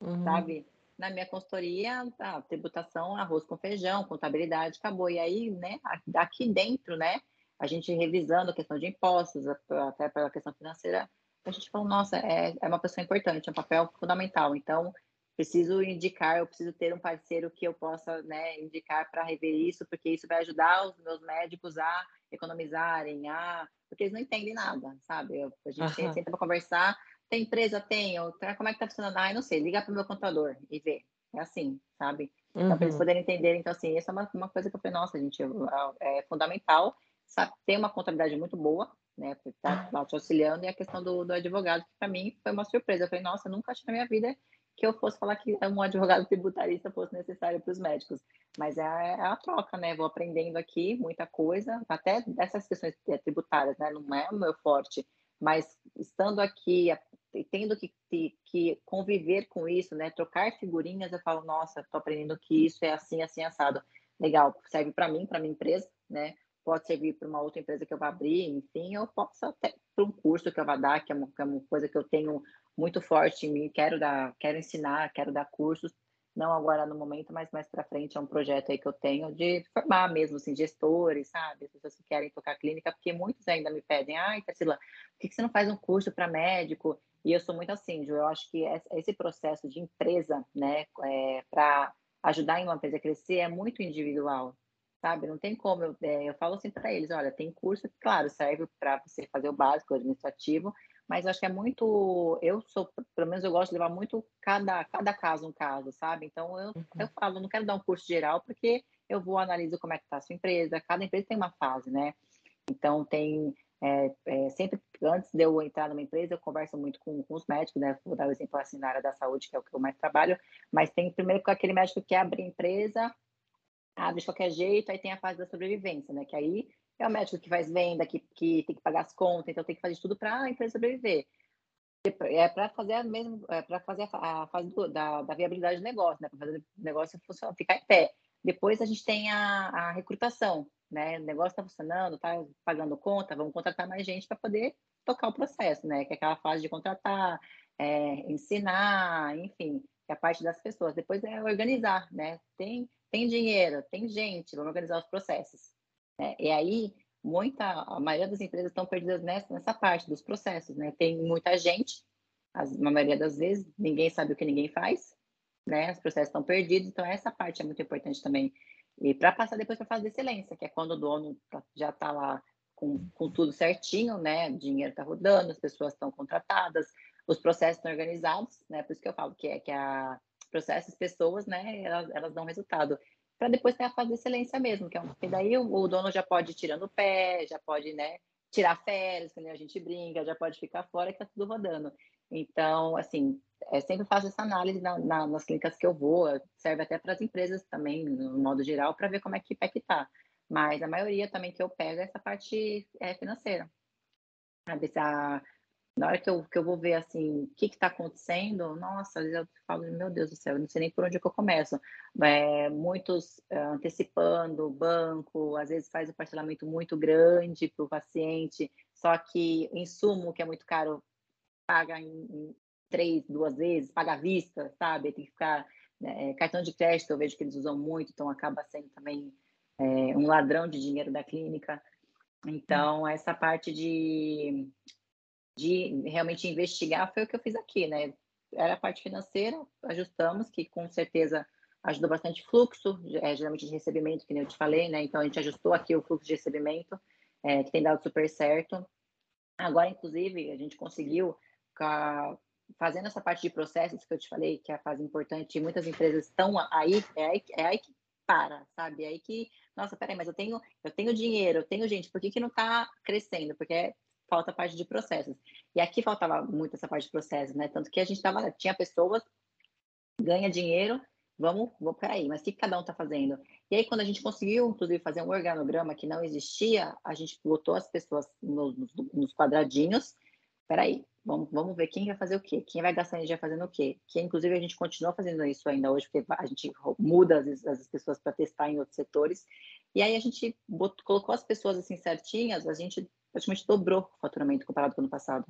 uhum. sabe? Na minha consultoria, tá, tributação, arroz com feijão, contabilidade, acabou. E aí, né, aqui dentro, né, a gente revisando a questão de impostos, até pela questão financeira, a gente falou, nossa, é, é uma pessoa importante, é um papel fundamental. Então, preciso indicar, eu preciso ter um parceiro que eu possa, né, indicar para rever isso, porque isso vai ajudar os meus médicos a economizarem, a... porque eles não entendem nada, sabe? A gente uhum. senta para conversar, tem empresa? Tem. Como é que tá funcionando? Ah, não sei. Liga para o meu contador e vê. É assim, sabe? Uhum. Então, para eles poderem entender. Então, assim, essa é uma, uma coisa que eu falei, nossa, gente, é, é fundamental sabe, ter uma contabilidade muito boa, né? Porque tá lá te auxiliando. E a questão do, do advogado, que para mim foi uma surpresa. Eu falei, nossa, eu nunca achei na minha vida que eu fosse falar que um advogado tributarista fosse necessário para os médicos. Mas é, é a troca, né? Vou aprendendo aqui muita coisa, até dessas questões tributárias, né? Não é o meu forte, mas estando aqui, tendo que, que, conviver com isso, né? Trocar figurinhas, eu falo, nossa, estou aprendendo que isso é assim, assim, assado. Legal, serve para mim, para minha empresa, né? Pode servir para uma outra empresa que eu vou abrir, enfim, eu posso até para um curso que eu vou dar, que é, uma, que é uma coisa que eu tenho muito forte em mim, quero dar, quero ensinar, quero dar cursos, não agora no momento, mas mais para frente é um projeto aí que eu tenho de formar mesmo assim gestores, sabe, as pessoas que querem tocar clínica, porque muitos ainda me pedem, ai, Tarsila, por que você não faz um curso para médico? E eu sou muito assim, Ju, eu acho que esse processo de empresa, né, é, para ajudar em uma empresa a crescer é muito individual, sabe? Não tem como, eu, é, eu falo assim para eles, olha, tem curso claro, serve para você fazer o básico, o administrativo, mas acho que é muito, eu sou, pelo menos eu gosto de levar muito cada, cada caso um caso, sabe? Então eu, uhum. eu falo, não quero dar um curso geral, porque eu vou analisar como é que está a sua empresa, cada empresa tem uma fase, né? Então tem é, é, sempre antes de eu entrar numa empresa, eu converso muito com, com, os médicos, né? Vou dar o exemplo assim na área da saúde, que é o que eu mais trabalho, mas tem primeiro com aquele médico que abre a empresa, abre de qualquer jeito, aí tem a fase da sobrevivência, né? Que aí é o médico que faz venda, que, que tem que pagar as contas, então tem que fazer tudo para a empresa sobreviver. É para fazer a mesmo, é para fazer a, a fase do, da, da, viabilidade do negócio, né? Para fazer o negócio funcionar, ficar em pé. Depois a gente tem a, a recrutação, né? O negócio está funcionando, está pagando conta, vamos contratar mais gente para poder tocar o processo, né? Que é aquela fase de contratar, é, ensinar, enfim, que é a parte das pessoas. Depois é organizar, né? Tem, tem dinheiro, tem gente, vamos organizar os processos. Né? E aí, muita, a maioria das empresas estão perdidas nessa, nessa parte dos processos, né? Tem muita gente, as, na maioria das vezes, ninguém sabe o que ninguém faz, né? Os processos estão perdidos, então essa parte é muito importante também e para passar depois para a fase de excelência, que é quando o dono tá, já está lá com, com tudo certinho, né? O dinheiro está rodando, as pessoas estão contratadas, os processos estão organizados, né? Por isso que eu falo que é que a processos, pessoas, né? Elas, elas dão resultado. Para depois ter a fase de excelência mesmo, que é um, que daí o, o, dono já pode ir tirando o pé, já pode, né? Tirar férias, quando a gente brinca, já pode ficar fora, que está tudo rodando. Então, assim, é, sempre faço essa análise na, na, nas clínicas que eu vou, serve até para as empresas também, no modo geral, para ver como é que é que tá. Mas a maioria também que eu pego é essa parte é, financeira. A, na hora que eu, que eu vou ver assim, o que está acontecendo, nossa, às vezes eu falo, meu Deus do céu, eu não sei nem por onde que eu começo. É, muitos é, antecipando o banco, às vezes faz um parcelamento muito grande para o paciente, só que insumo que é muito caro, paga em, em três, duas vezes, paga à vista, sabe? Tem que ficar. Né, cartão de crédito, eu vejo que eles usam muito, então acaba sendo também é, um ladrão de dinheiro da clínica. Então, essa parte de, de realmente investigar foi o que eu fiz aqui, né? Era a parte financeira, ajustamos, que com certeza ajudou bastante fluxo, é, geralmente de recebimento, que nem eu te falei, né? Então, a gente ajustou aqui o fluxo de recebimento, é, que tem dado super certo. Agora, inclusive, a gente conseguiu, fazendo essa parte de processos que eu te falei, que é a fase importante, muitas empresas estão aí, é aí, é aí que para, sabe? É aí que, nossa, peraí, mas eu tenho, eu tenho dinheiro, eu tenho gente, por que, que não está crescendo? Porque falta a parte de processos. E aqui faltava muito essa parte de processos, né? Tanto que a gente tava, tinha pessoas, ganha dinheiro, vamos, vamos peraí, mas o que cada um está fazendo? E aí, quando a gente conseguiu, inclusive, fazer um organograma que não existia, a gente botou as pessoas nos, nos quadradinhos, peraí, Vamos, vamos ver quem vai fazer o quê, quem vai gastar energia fazendo o quê. Que, inclusive, a gente continua fazendo isso ainda hoje, porque a gente muda as, as pessoas para testar em outros setores. E aí a gente botou, colocou as pessoas assim certinhas, a gente praticamente dobrou o faturamento comparado com o ano passado.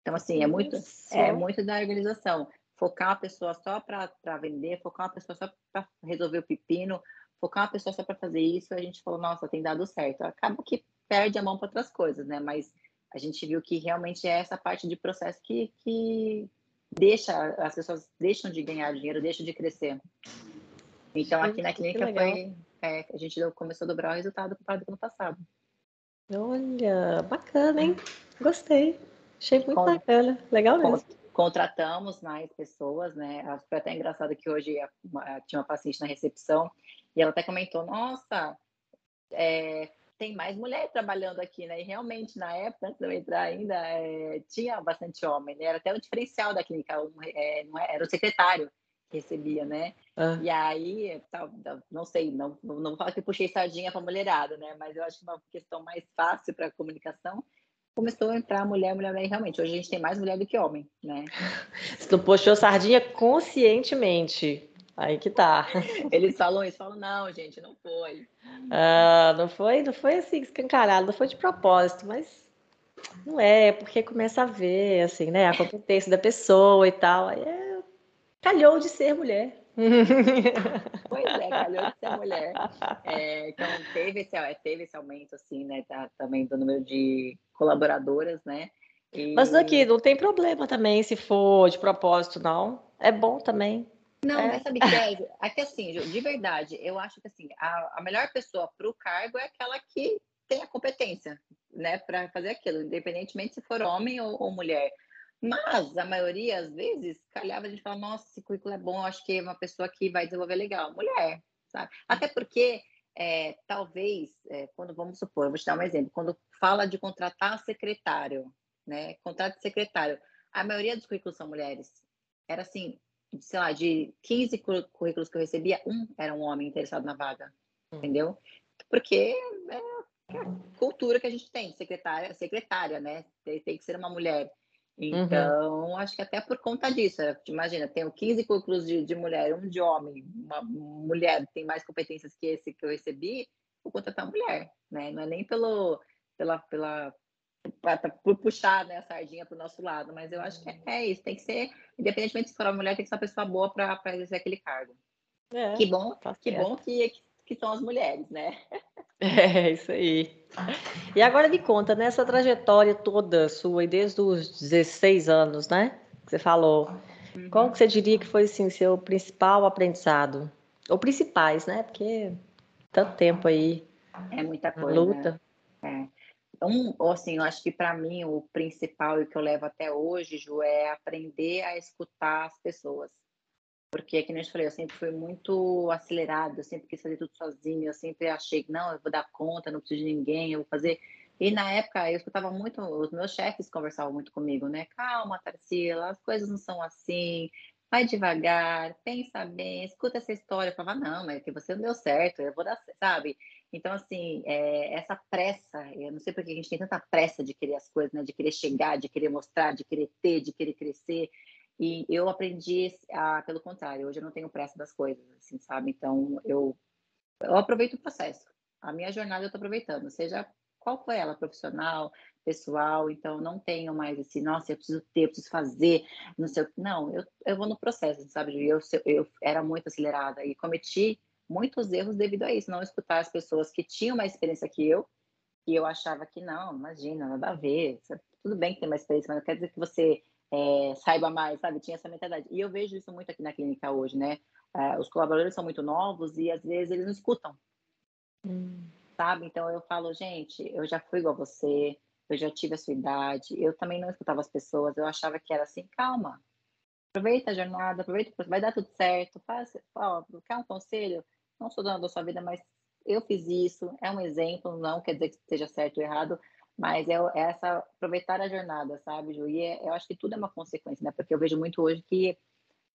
Então, assim, é muito, é muito da organização. Focar uma pessoa só para vender, focar uma pessoa só para resolver o pepino, focar uma pessoa só para fazer isso, a gente falou, nossa, tem dado certo. Acaba que perde a mão para outras coisas, né? Mas a gente viu que realmente é essa parte de processo que, que deixa, as pessoas deixam de ganhar dinheiro, deixam de crescer. Então, aqui na clínica foi, é, a gente começou a dobrar o resultado comparado com o ano passado. Olha, bacana, hein? Gostei. Achei muito bacana. Legal mesmo. Contratamos mais pessoas, né? Foi até engraçado que hoje tinha uma paciente na recepção e ela até comentou: Nossa, é, tem mais mulher trabalhando aqui, né? E realmente, na época, antes de eu entrar ainda, é, tinha bastante homem, né? Era até o diferencial da clínica, um, é, é, era o secretário que recebia, né? Ah. E aí, tal, não sei, não, não vou falar que puxei sardinha para mulherada, né? Mas eu acho que uma questão mais fácil para comunicação começou a entrar mulher, mulher, mulher, realmente. Hoje a gente tem mais mulher do que homem, né? <laughs> Você não puxou sardinha conscientemente. Aí que tá. <laughs> Eles falam isso, falam, não, gente, não foi. Ah, não foi, não foi assim, escancarado, não foi de propósito, mas não é, porque começa a ver, assim, né, a competência da pessoa e tal. Aí é, calhou de ser mulher. <laughs> Pois é, calhou de ser mulher. É, então, teve esse, é, teve esse aumento, assim, né, tá, também do número de colaboradoras, né? E... Mas aqui não tem problema também se for de propósito, não. É bom também. Não, é. mas sabe que é? <laughs> Aqui assim, de verdade, eu acho que assim, a, a melhor pessoa para o cargo é aquela que tem a competência, né, para fazer aquilo, independentemente se for homem ou, ou, mulher. Mas a maioria, às vezes, calhava a gente falar, nossa, esse currículo é bom, acho que é uma pessoa que vai desenvolver legal. Mulher, sabe? Até porque, é, talvez, é, quando, vamos supor, vou te dar um exemplo, quando fala de contratar secretário, né, contrato de secretário, a maioria dos currículos são mulheres. Era assim, sei lá, de 15 currículos que eu recebia, um era um homem interessado na vaga, hum. entendeu? Porque é a cultura que a gente tem, secretária, secretária, né? Tem, tem que ser uma mulher. Então, uhum. acho que até por conta disso, é, imagina, tenho 15 currículos de, de mulher, um de homem, uma mulher tem mais competências que esse que eu recebi, vou contratar mulher, né? Não é nem pelo, pela, pela por puxar né, a sardinha para o nosso lado, mas eu acho que é, é, isso, tem que ser, independentemente se for uma mulher, tem que ser uma pessoa boa para exercer aquele cargo. É, que bom, tá que bom que, que são as mulheres, né? É, <laughs> isso aí. E agora me conta, nessa trajetória toda sua, desde os 16 anos, né? Que você falou. Uhum. Qual que você diria que foi, assim, seu principal aprendizado? Ou principais, né? Porque tanto tempo aí. É muita coisa. Luta. Né? É um, assim, eu acho que para mim o principal e que eu levo até hoje, Ju, é aprender a escutar as pessoas. Porque, como eu te falei, eu sempre fui muito acelerado, eu sempre quis fazer tudo sozinho, eu sempre achei que não, eu vou dar conta, não preciso de ninguém, eu vou fazer. E na época eu escutava muito, os meus chefes conversavam muito comigo, né? Calma, Tarsila, as coisas não são assim, vai devagar, pensa bem, escuta essa história. Eu falava, não, mas é que você não deu certo, eu vou dar, sabe? Então, assim, é, essa pressa, eu não sei porque a gente tem tanta pressa de querer as coisas, né? De querer chegar, de querer mostrar, de querer ter, de querer crescer. E eu aprendi, a, pelo contrário, hoje eu não tenho pressa das coisas, assim, sabe? Então, eu, eu aproveito o processo. A minha jornada eu estou aproveitando, seja qual foi ela, profissional, pessoal, então não tenho mais esse, nossa, eu preciso ter, eu preciso fazer, não sei o que. Não, eu, eu vou no processo, sabe? Eu, eu era muito acelerada e cometi muitos erros devido a isso, não escutar as pessoas que tinham mais experiência que eu, e eu achava que não, imagina, nada a ver, tudo bem que tem mais experiência, mas não quer dizer que você é, saiba mais, sabe? Tinha essa mentalidade. E eu vejo isso muito aqui na clínica hoje, né? É, os colaboradores são muito novos e às vezes eles não escutam, hum. sabe? Então eu falo, gente, eu já fui igual a você, eu já tive a sua idade, eu também não escutava as pessoas, eu achava que era assim, calma, aproveita a jornada, aproveita, vai dar tudo certo, faz, ó, quer um conselho? Não sou dona da sua vida, mas eu fiz isso, é um exemplo, não quer dizer que esteja certo ou errado, mas é, é essa aproveitar a jornada, sabe, Ju? E é, eu acho que tudo é uma consequência, né? Porque eu vejo muito hoje que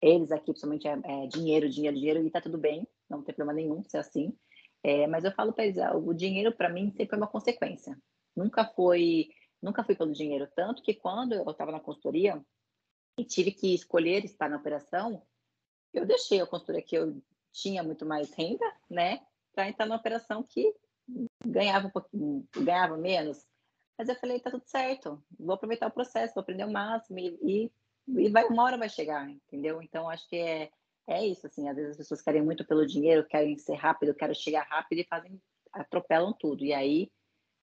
eles aqui, principalmente, é, é dinheiro, dinheiro, dinheiro, e tá tudo bem, não tem problema nenhum ser assim. É, mas eu falo para eles, ah, o dinheiro para mim sempre é uma consequência. Nunca foi, nunca fui pelo dinheiro, tanto que quando eu estava na consultoria e tive que escolher estar na operação, eu deixei a consultoria que eu tinha muito mais renda, né, para entrar na operação que ganhava um pouquinho, ganhava menos. Mas eu falei, tá tudo certo, vou aproveitar o processo, vou aprender o máximo e, e vai, uma hora vai chegar, entendeu? Então, acho que é, é isso, assim, às vezes as pessoas querem muito pelo dinheiro, querem ser rápido, querem chegar rápido e fazem, atropelam tudo. E aí,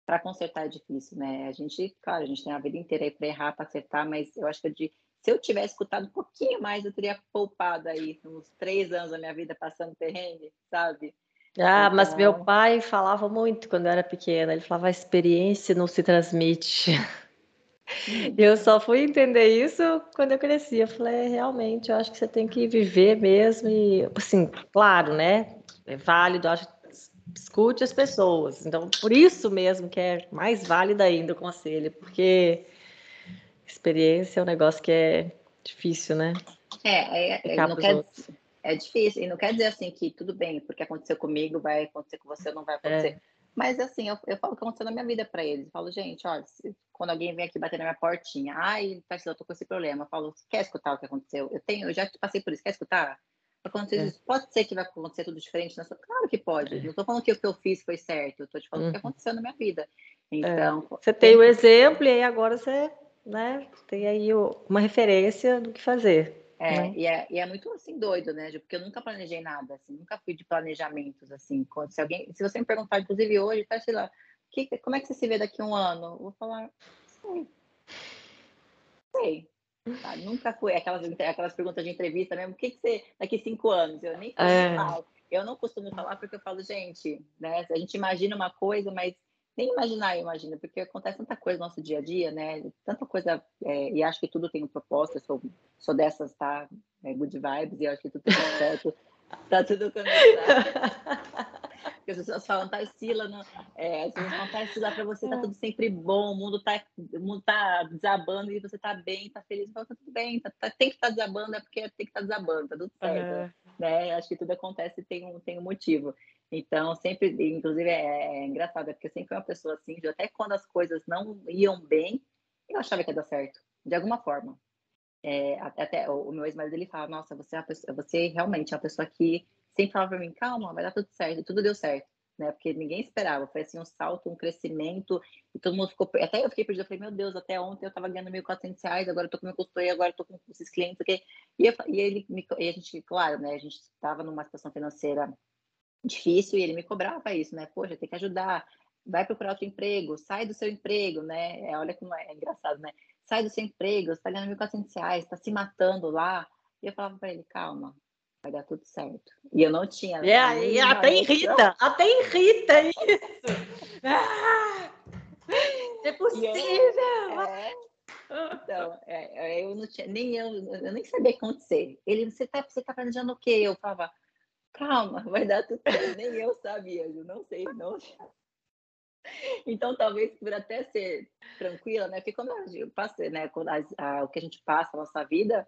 para consertar é difícil, né? A gente, claro, a gente tem a vida inteira aí para errar, para acertar, mas eu acho que eu de, se eu tivesse escutado um pouquinho mais, eu teria poupado aí uns três anos da minha vida passando perrengue, sabe? Ah, então... mas meu pai falava muito quando eu era pequena. Ele falava: a experiência não se transmite. Uhum. Eu só fui entender isso quando eu cresci. Eu falei, é, realmente, eu acho que você tem que viver mesmo e, assim, claro, né? É válido, acho escute as pessoas. Então, por isso mesmo que é mais válido ainda o conselho, porque experiência é um negócio que é difícil, né? É, é, é não quer, é difícil. E não quer dizer assim que tudo bem, porque aconteceu comigo, vai acontecer com você, não vai acontecer. É. Mas assim, eu, eu falo o que aconteceu na minha vida para eles. Eu falo, gente, olha, quando alguém vem aqui bater na minha portinha, ai, Tarsila, eu tô com esse problema. Eu falo, quer escutar o que aconteceu? Eu tenho, eu já passei por isso, quer escutar? Acontecer é. isso, pode ser que vai acontecer tudo diferente na sua. Claro que pode. É. Não tô falando que o que eu fiz foi certo, eu tô te falando o que uhum. aconteceu na minha vida. É. Então. Você tem o exemplo e aí agora você né, tem aí uma referência do que fazer. É, né? e, é, e é muito assim doido, né, porque eu nunca planejei nada, assim, nunca fui de planejamentos, assim, quando, se alguém, se você me perguntar, inclusive hoje, tá, sei lá, que, como é que você se vê daqui a um ano? Eu vou falar, sei, sei, tá? nunca fui, aquelas, aquelas perguntas de entrevista mesmo, o que, que você, daqui a cinco anos? Eu nem é. falo, eu não costumo falar porque eu falo, gente, né, a gente imagina uma coisa, mas nem imaginar, imagina, porque acontece tanta coisa no nosso dia a dia, né? Tanta coisa, é, e acho que tudo tem um propósito, eu sou, sou dessas, tá? É, good vibes, e acho que tudo tem certo, <laughs> tá tudo conectado. Porque as pessoas falam, Tarsila, não, é, as pessoas falam, Tarsila, para você tá tudo sempre bom, o mundo tá, o mundo tá desabando e você tá bem, tá feliz, eu falo, tá tudo bem, tá, tá, tem que estar tá desabando, é porque tem que estar tá desabando, tá tudo certo, uhum. né? Acho que tudo acontece e tem um, tem um motivo. Então, sempre, inclusive, é, é engraçado, é porque eu sempre fui uma pessoa assim, de, até quando as coisas não iam bem, eu achava que ia dar certo, de alguma forma. É, até, o, meu ex-marido, ele fala, nossa, você, é pessoa, você realmente é uma pessoa que sempre falava para mim, calma, vai dar tudo certo, e tudo deu certo, né? Porque ninguém esperava, foi assim um salto, um crescimento, e todo mundo ficou, até eu fiquei perdida, eu falei, meu Deus, até ontem eu estava ganhando 1.400 reais, agora eu tô com meu consultoria, agora eu tô com esses clientes, porque... e, eu, e ele, e a gente, claro, né, a gente estava numa situação financeira difícil e ele me cobrava isso, né? Poxa, tem que ajudar, vai procurar outro emprego, sai do seu emprego, né? É, olha como é, é, engraçado, né? Sai do seu emprego, você tá ganhando 1.400 reais, tá se matando lá. E eu falava para ele, calma, vai dar tudo certo. E eu não tinha. É, e até irrita, até irrita isso. Ah, <laughs> é possível. é, então, é, eu não tinha, nem eu, eu nem sabia acontecer. Ele, você tá, você tá planejando o quê? Eu falava, calma, <laughs> vai dar tudo certo. Nem eu sabia, eu não sei, não. <laughs> Então, talvez por até ser tranquila, né? Porque quando eu passei, né? Quando a, a, o que a gente passa na nossa vida,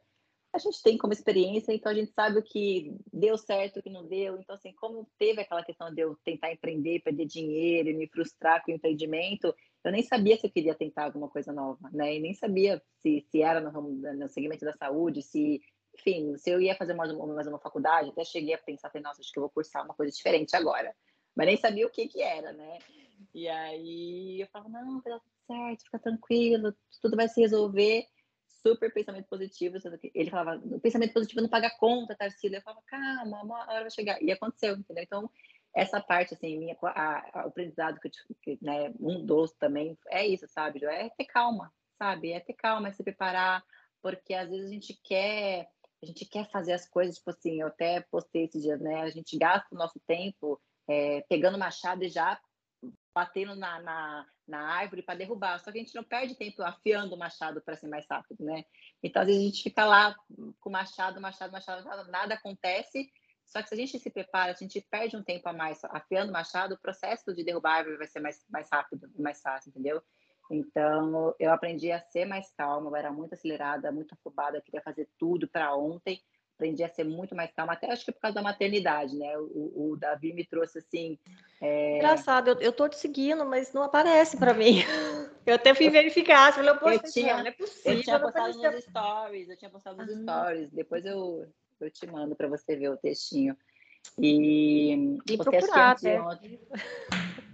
a gente tem como experiência, então a gente sabe o que deu certo, o que não deu. Então, assim, como teve aquela questão de eu tentar empreender, perder dinheiro e me frustrar com o empreendimento, eu nem sabia se eu queria tentar alguma coisa nova, né? E nem sabia se, se era no, ramo, no segmento da saúde, se, enfim, se eu ia fazer mais uma, mais uma faculdade. Até cheguei a pensar, nossa, acho que eu vou cursar uma coisa diferente agora. Mas nem sabia o que que era, né? E aí eu falava, não, vai dar tudo certo, fica tranquilo, tudo vai se resolver super pensamento positivo. Ele falava, o pensamento positivo não paga conta, Tarsila. Eu falava, calma, uma hora vai chegar. E aconteceu, entendeu? Então, essa parte, assim, minha, a, a, o aprendizado que, que né, um dos também, é isso, sabe? É ter calma, sabe? É ter calma, é se preparar, porque às vezes a gente quer, a gente quer fazer as coisas, tipo assim, eu até postei esses dias, né? A gente gasta o nosso tempo é, pegando machado e já batendo na, na, na árvore para derrubar. Só que a gente não perde tempo afiando o machado para ser mais rápido, né? Então, às vezes, a gente fica lá com machado, machado, machado, nada acontece. Só que se a gente se prepara, a gente perde um tempo a mais afiando o machado, o processo de derrubar a árvore vai ser mais, mais rápido mais fácil, entendeu? Então, eu aprendi a ser mais calma, eu era muito acelerada, muito afobada, queria fazer tudo para ontem aprendi a ser muito mais calma, até acho que por causa da maternidade, né? O, o Davi me trouxe assim. É... Engraçado, eu, eu tô te seguindo, mas não aparece para mim. <laughs> Eu até fui verificar, falei, eu, eu tinha, não é possível. Eu tinha postado nos stories, eu tinha postado nos ah. stories, depois eu, eu te mando para você ver o textinho. E, e procurar, até. Ontem.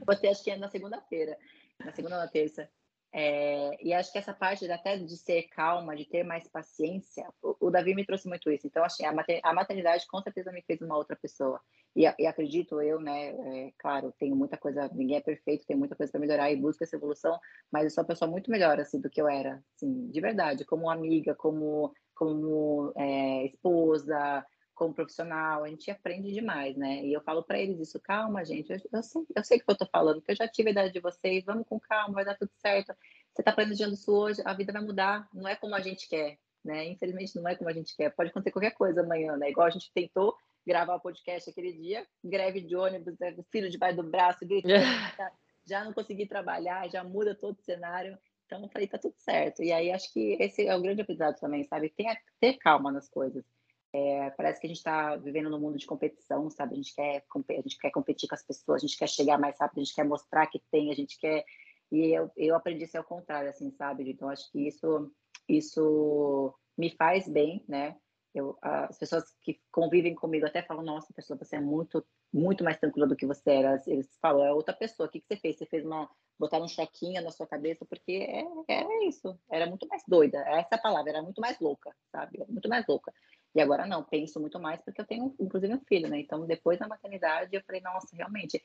Postei acho que é na segunda-feira, na segunda ou na terça. É, e acho que essa parte até de ser calma, de ter mais paciência, o, o Davi me trouxe muito isso. Então, assim, a, mater, a maternidade com certeza me fez uma outra pessoa. E, e acredito eu, né, é, claro, tenho muita coisa, ninguém é perfeito, tem muita coisa para melhorar e busco essa evolução, mas eu sou uma pessoa muito melhor, assim, do que eu era, assim, de verdade, como amiga, como, como é, esposa, como profissional, a gente aprende demais, né? E eu falo para eles isso, calma, gente, eu, eu, sei, eu sei que eu tô falando, porque eu já tive a idade de vocês, vamos com calma, vai dar tudo certo. Você tá planejando isso hoje, a vida vai mudar, não é como a gente quer, né? Infelizmente não é como a gente quer, pode acontecer qualquer coisa amanhã, né? Igual a gente tentou gravar o podcast aquele dia, greve de ônibus, né? filho debaixo do braço, gritando, <laughs> já não consegui trabalhar, já muda todo o cenário. Então eu falei, tá tudo certo. E aí acho que esse é o grande aprendizado também, sabe? Ter, ter calma nas coisas. É, parece que a gente está vivendo num mundo de competição, sabe? A gente, quer, a gente quer competir com as pessoas, a gente quer chegar mais rápido, a gente quer mostrar que tem, a gente quer. E eu, eu aprendi a ser ao contrário, assim, sabe? Então, acho que isso, isso me faz bem, né? Eu, as pessoas que convivem comigo até falam: Nossa, pessoa, você é muito, muito mais tranquila do que você era. Eles falam: É outra pessoa, o que, que você fez? Você fez uma. botar um chequinho na sua cabeça, porque é, é isso. Era muito mais doida. Essa é a palavra, era muito mais louca, sabe? Muito mais louca. E agora não, penso muito mais porque eu tenho, inclusive, um filho, né? Então, depois da maternidade, eu falei, nossa, realmente,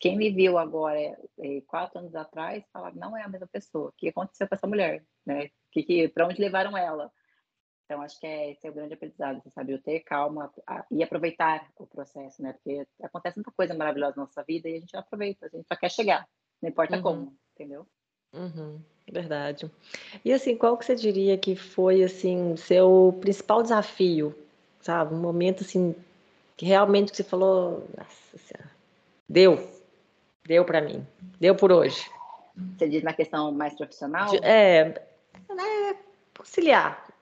quem me viu agora, é, quatro anos atrás, falava, não é a mesma pessoa. O que aconteceu com essa mulher, né? Que, que, para onde levaram ela? Então, acho que é, esse é o grande aprendizado, você sabe? Eu ter calma a, e aproveitar o processo, né? Porque acontece muita coisa maravilhosa na nossa vida e a gente aproveita, a gente só quer chegar, não importa uhum. como, entendeu? Uhum, verdade. E assim, qual que você diria que foi assim seu principal desafio, sabe? Um momento assim que realmente você falou, nossa senhora, deu, deu para mim, deu por hoje. Você diz na questão mais profissional? É, né, conciliar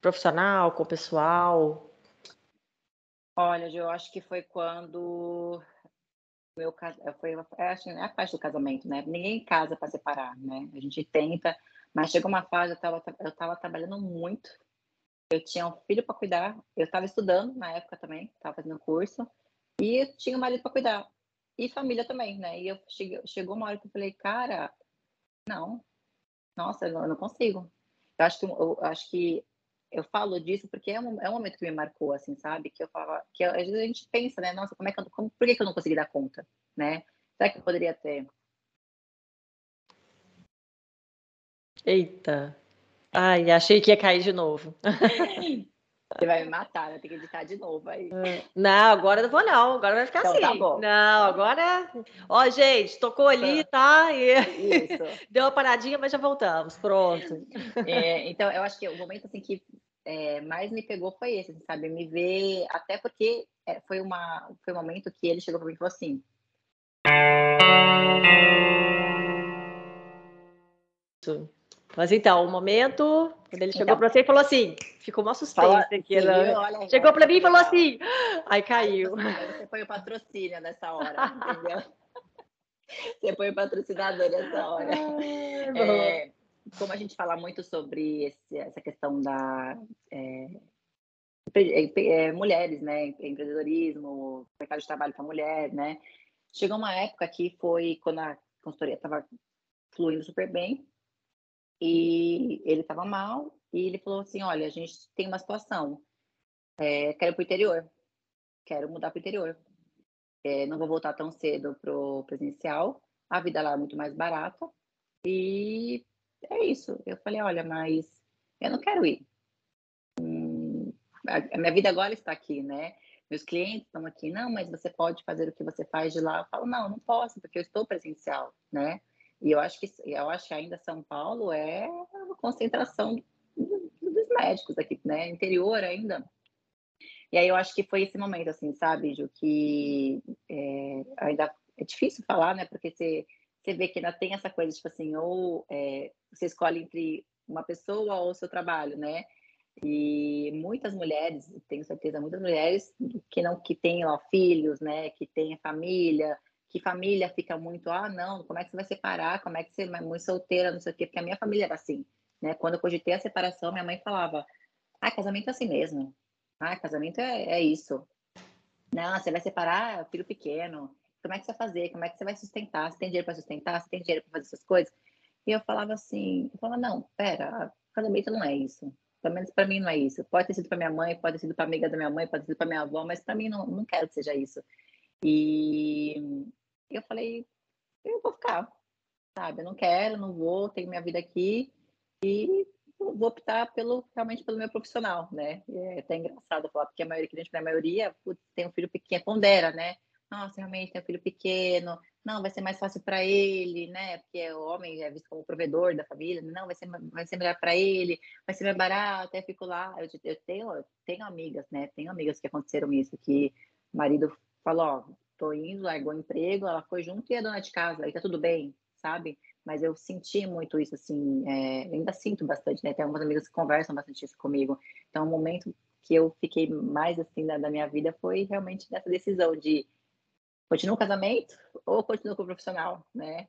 profissional com pessoal. Olha, eu acho que foi quando meu foi é, acho, é a parte do casamento, né? Ninguém casa para separar, né? A gente tenta, mas chegou uma fase eu estava eu tava trabalhando muito. Eu tinha um filho para cuidar, eu estava estudando na época também, estava fazendo curso e tinha um marido para cuidar e família também, né? E eu cheguei, chegou uma hora que eu falei, cara, não, nossa, eu não, eu não consigo. Eu acho que eu acho que eu falo disso porque é um, é um momento que me marcou, assim, sabe? Que eu falava, que às vezes a gente pensa, né? Nossa, como é que eu, como, por que, que eu não consegui dar conta, né? Será que eu poderia ter? Eita. Ai, achei que ia cair de novo. <laughs> Você vai me matar, eu tenho que editar de novo aí. É. Não, agora não vou não, agora vai ficar então, tá assim. Tá bom. Não, agora. Ó, gente, tocou ali, tá? E... Isso. <laughs> Deu uma paradinha, mas já voltamos. Pronto. É, então, eu acho que o momento assim que é, mais me pegou foi esse, assim, sabe? Me ver, até porque é, foi, uma, foi um momento que ele chegou para mim e falou assim. Isso. Mas então, o momento, quando ele chegou então, para você e falou assim, ficou uma suspense aqui, né? Olha, chegou para mim e falou assim, aí caiu. Você põe o patrocínio nessa hora, entendeu? <laughs> você põe o patrocinador nessa hora. É, como a gente fala muito sobre esse, essa questão da é, é, mulheres, né, empreendedorismo, mercado de trabalho para mulher, né, chegou uma época que foi quando a consultoria estava fluindo super bem e ele estava mal e ele falou assim, olha, a gente tem uma situação, é, quero para o interior, quero mudar para o interior, é, não vou voltar tão cedo pro presencial, a vida lá é muito mais barata e é isso. Eu falei, olha, mas eu não quero ir. Hum, a minha vida agora está aqui, né? Meus clientes estão aqui, não, mas você pode fazer o que você faz de lá. Eu falo, não, não posso, porque eu estou presencial, né? E eu acho que eu acho que ainda São Paulo é uma concentração dos médicos aqui, né? Interior ainda. E aí eu acho que foi esse momento, assim, sabe, Ju, que é, ainda é difícil falar, né? Porque você, você vê que ainda tem essa coisa, tipo assim, ou é, você escolhe entre uma pessoa ou o seu trabalho, né? E muitas mulheres, tenho certeza, muitas mulheres que não que têm filhos, né, que têm família, que família fica muito, ah, não, como é que você vai separar? Como é que você é mãe solteira, não sei o quê, porque a minha família era assim, né? Quando eu cogitei a separação, minha mãe falava: "Ah, casamento é assim mesmo. Ah, casamento é, é isso. Não, você vai separar filho pequeno. Como é que você vai fazer? Como é que você vai sustentar? Você tem dinheiro para sustentar? Você tem dinheiro para fazer essas coisas?" E eu falava assim, eu falava, não, pera, casamento não é isso. Pelo menos para mim não é isso. Pode ter sido para minha mãe, pode ter sido para amiga da minha mãe, pode ter sido para minha avó, mas para mim não, não quero que seja isso. E eu falei, eu vou ficar, sabe? Eu não quero, não vou, tenho minha vida aqui e vou optar pelo realmente pelo meu profissional, né? E é até engraçado falar, porque a maioria, cliente, a maioria, putz, tem um filho pequeno, pondera, né? Nossa, realmente tem um filho pequeno, não, vai ser mais fácil para ele, né? Porque o homem é visto como provedor da família, não, vai ser, vai ser melhor para ele, vai ser mais barato, até fico lá. Eu, eu, tenho, eu tenho amigas, né? Tenho amigas que aconteceram isso, que o marido falou, ó, tô indo, largou o emprego, ela foi junto e é dona de casa, aí tá tudo bem, sabe? Mas eu senti muito isso, assim, é, ainda sinto bastante, né? Tem algumas amigas que conversam bastante isso comigo. Então, o momento que eu fiquei mais, assim, da, da minha vida foi realmente nessa decisão de continuo o casamento ou continuo com o profissional, né?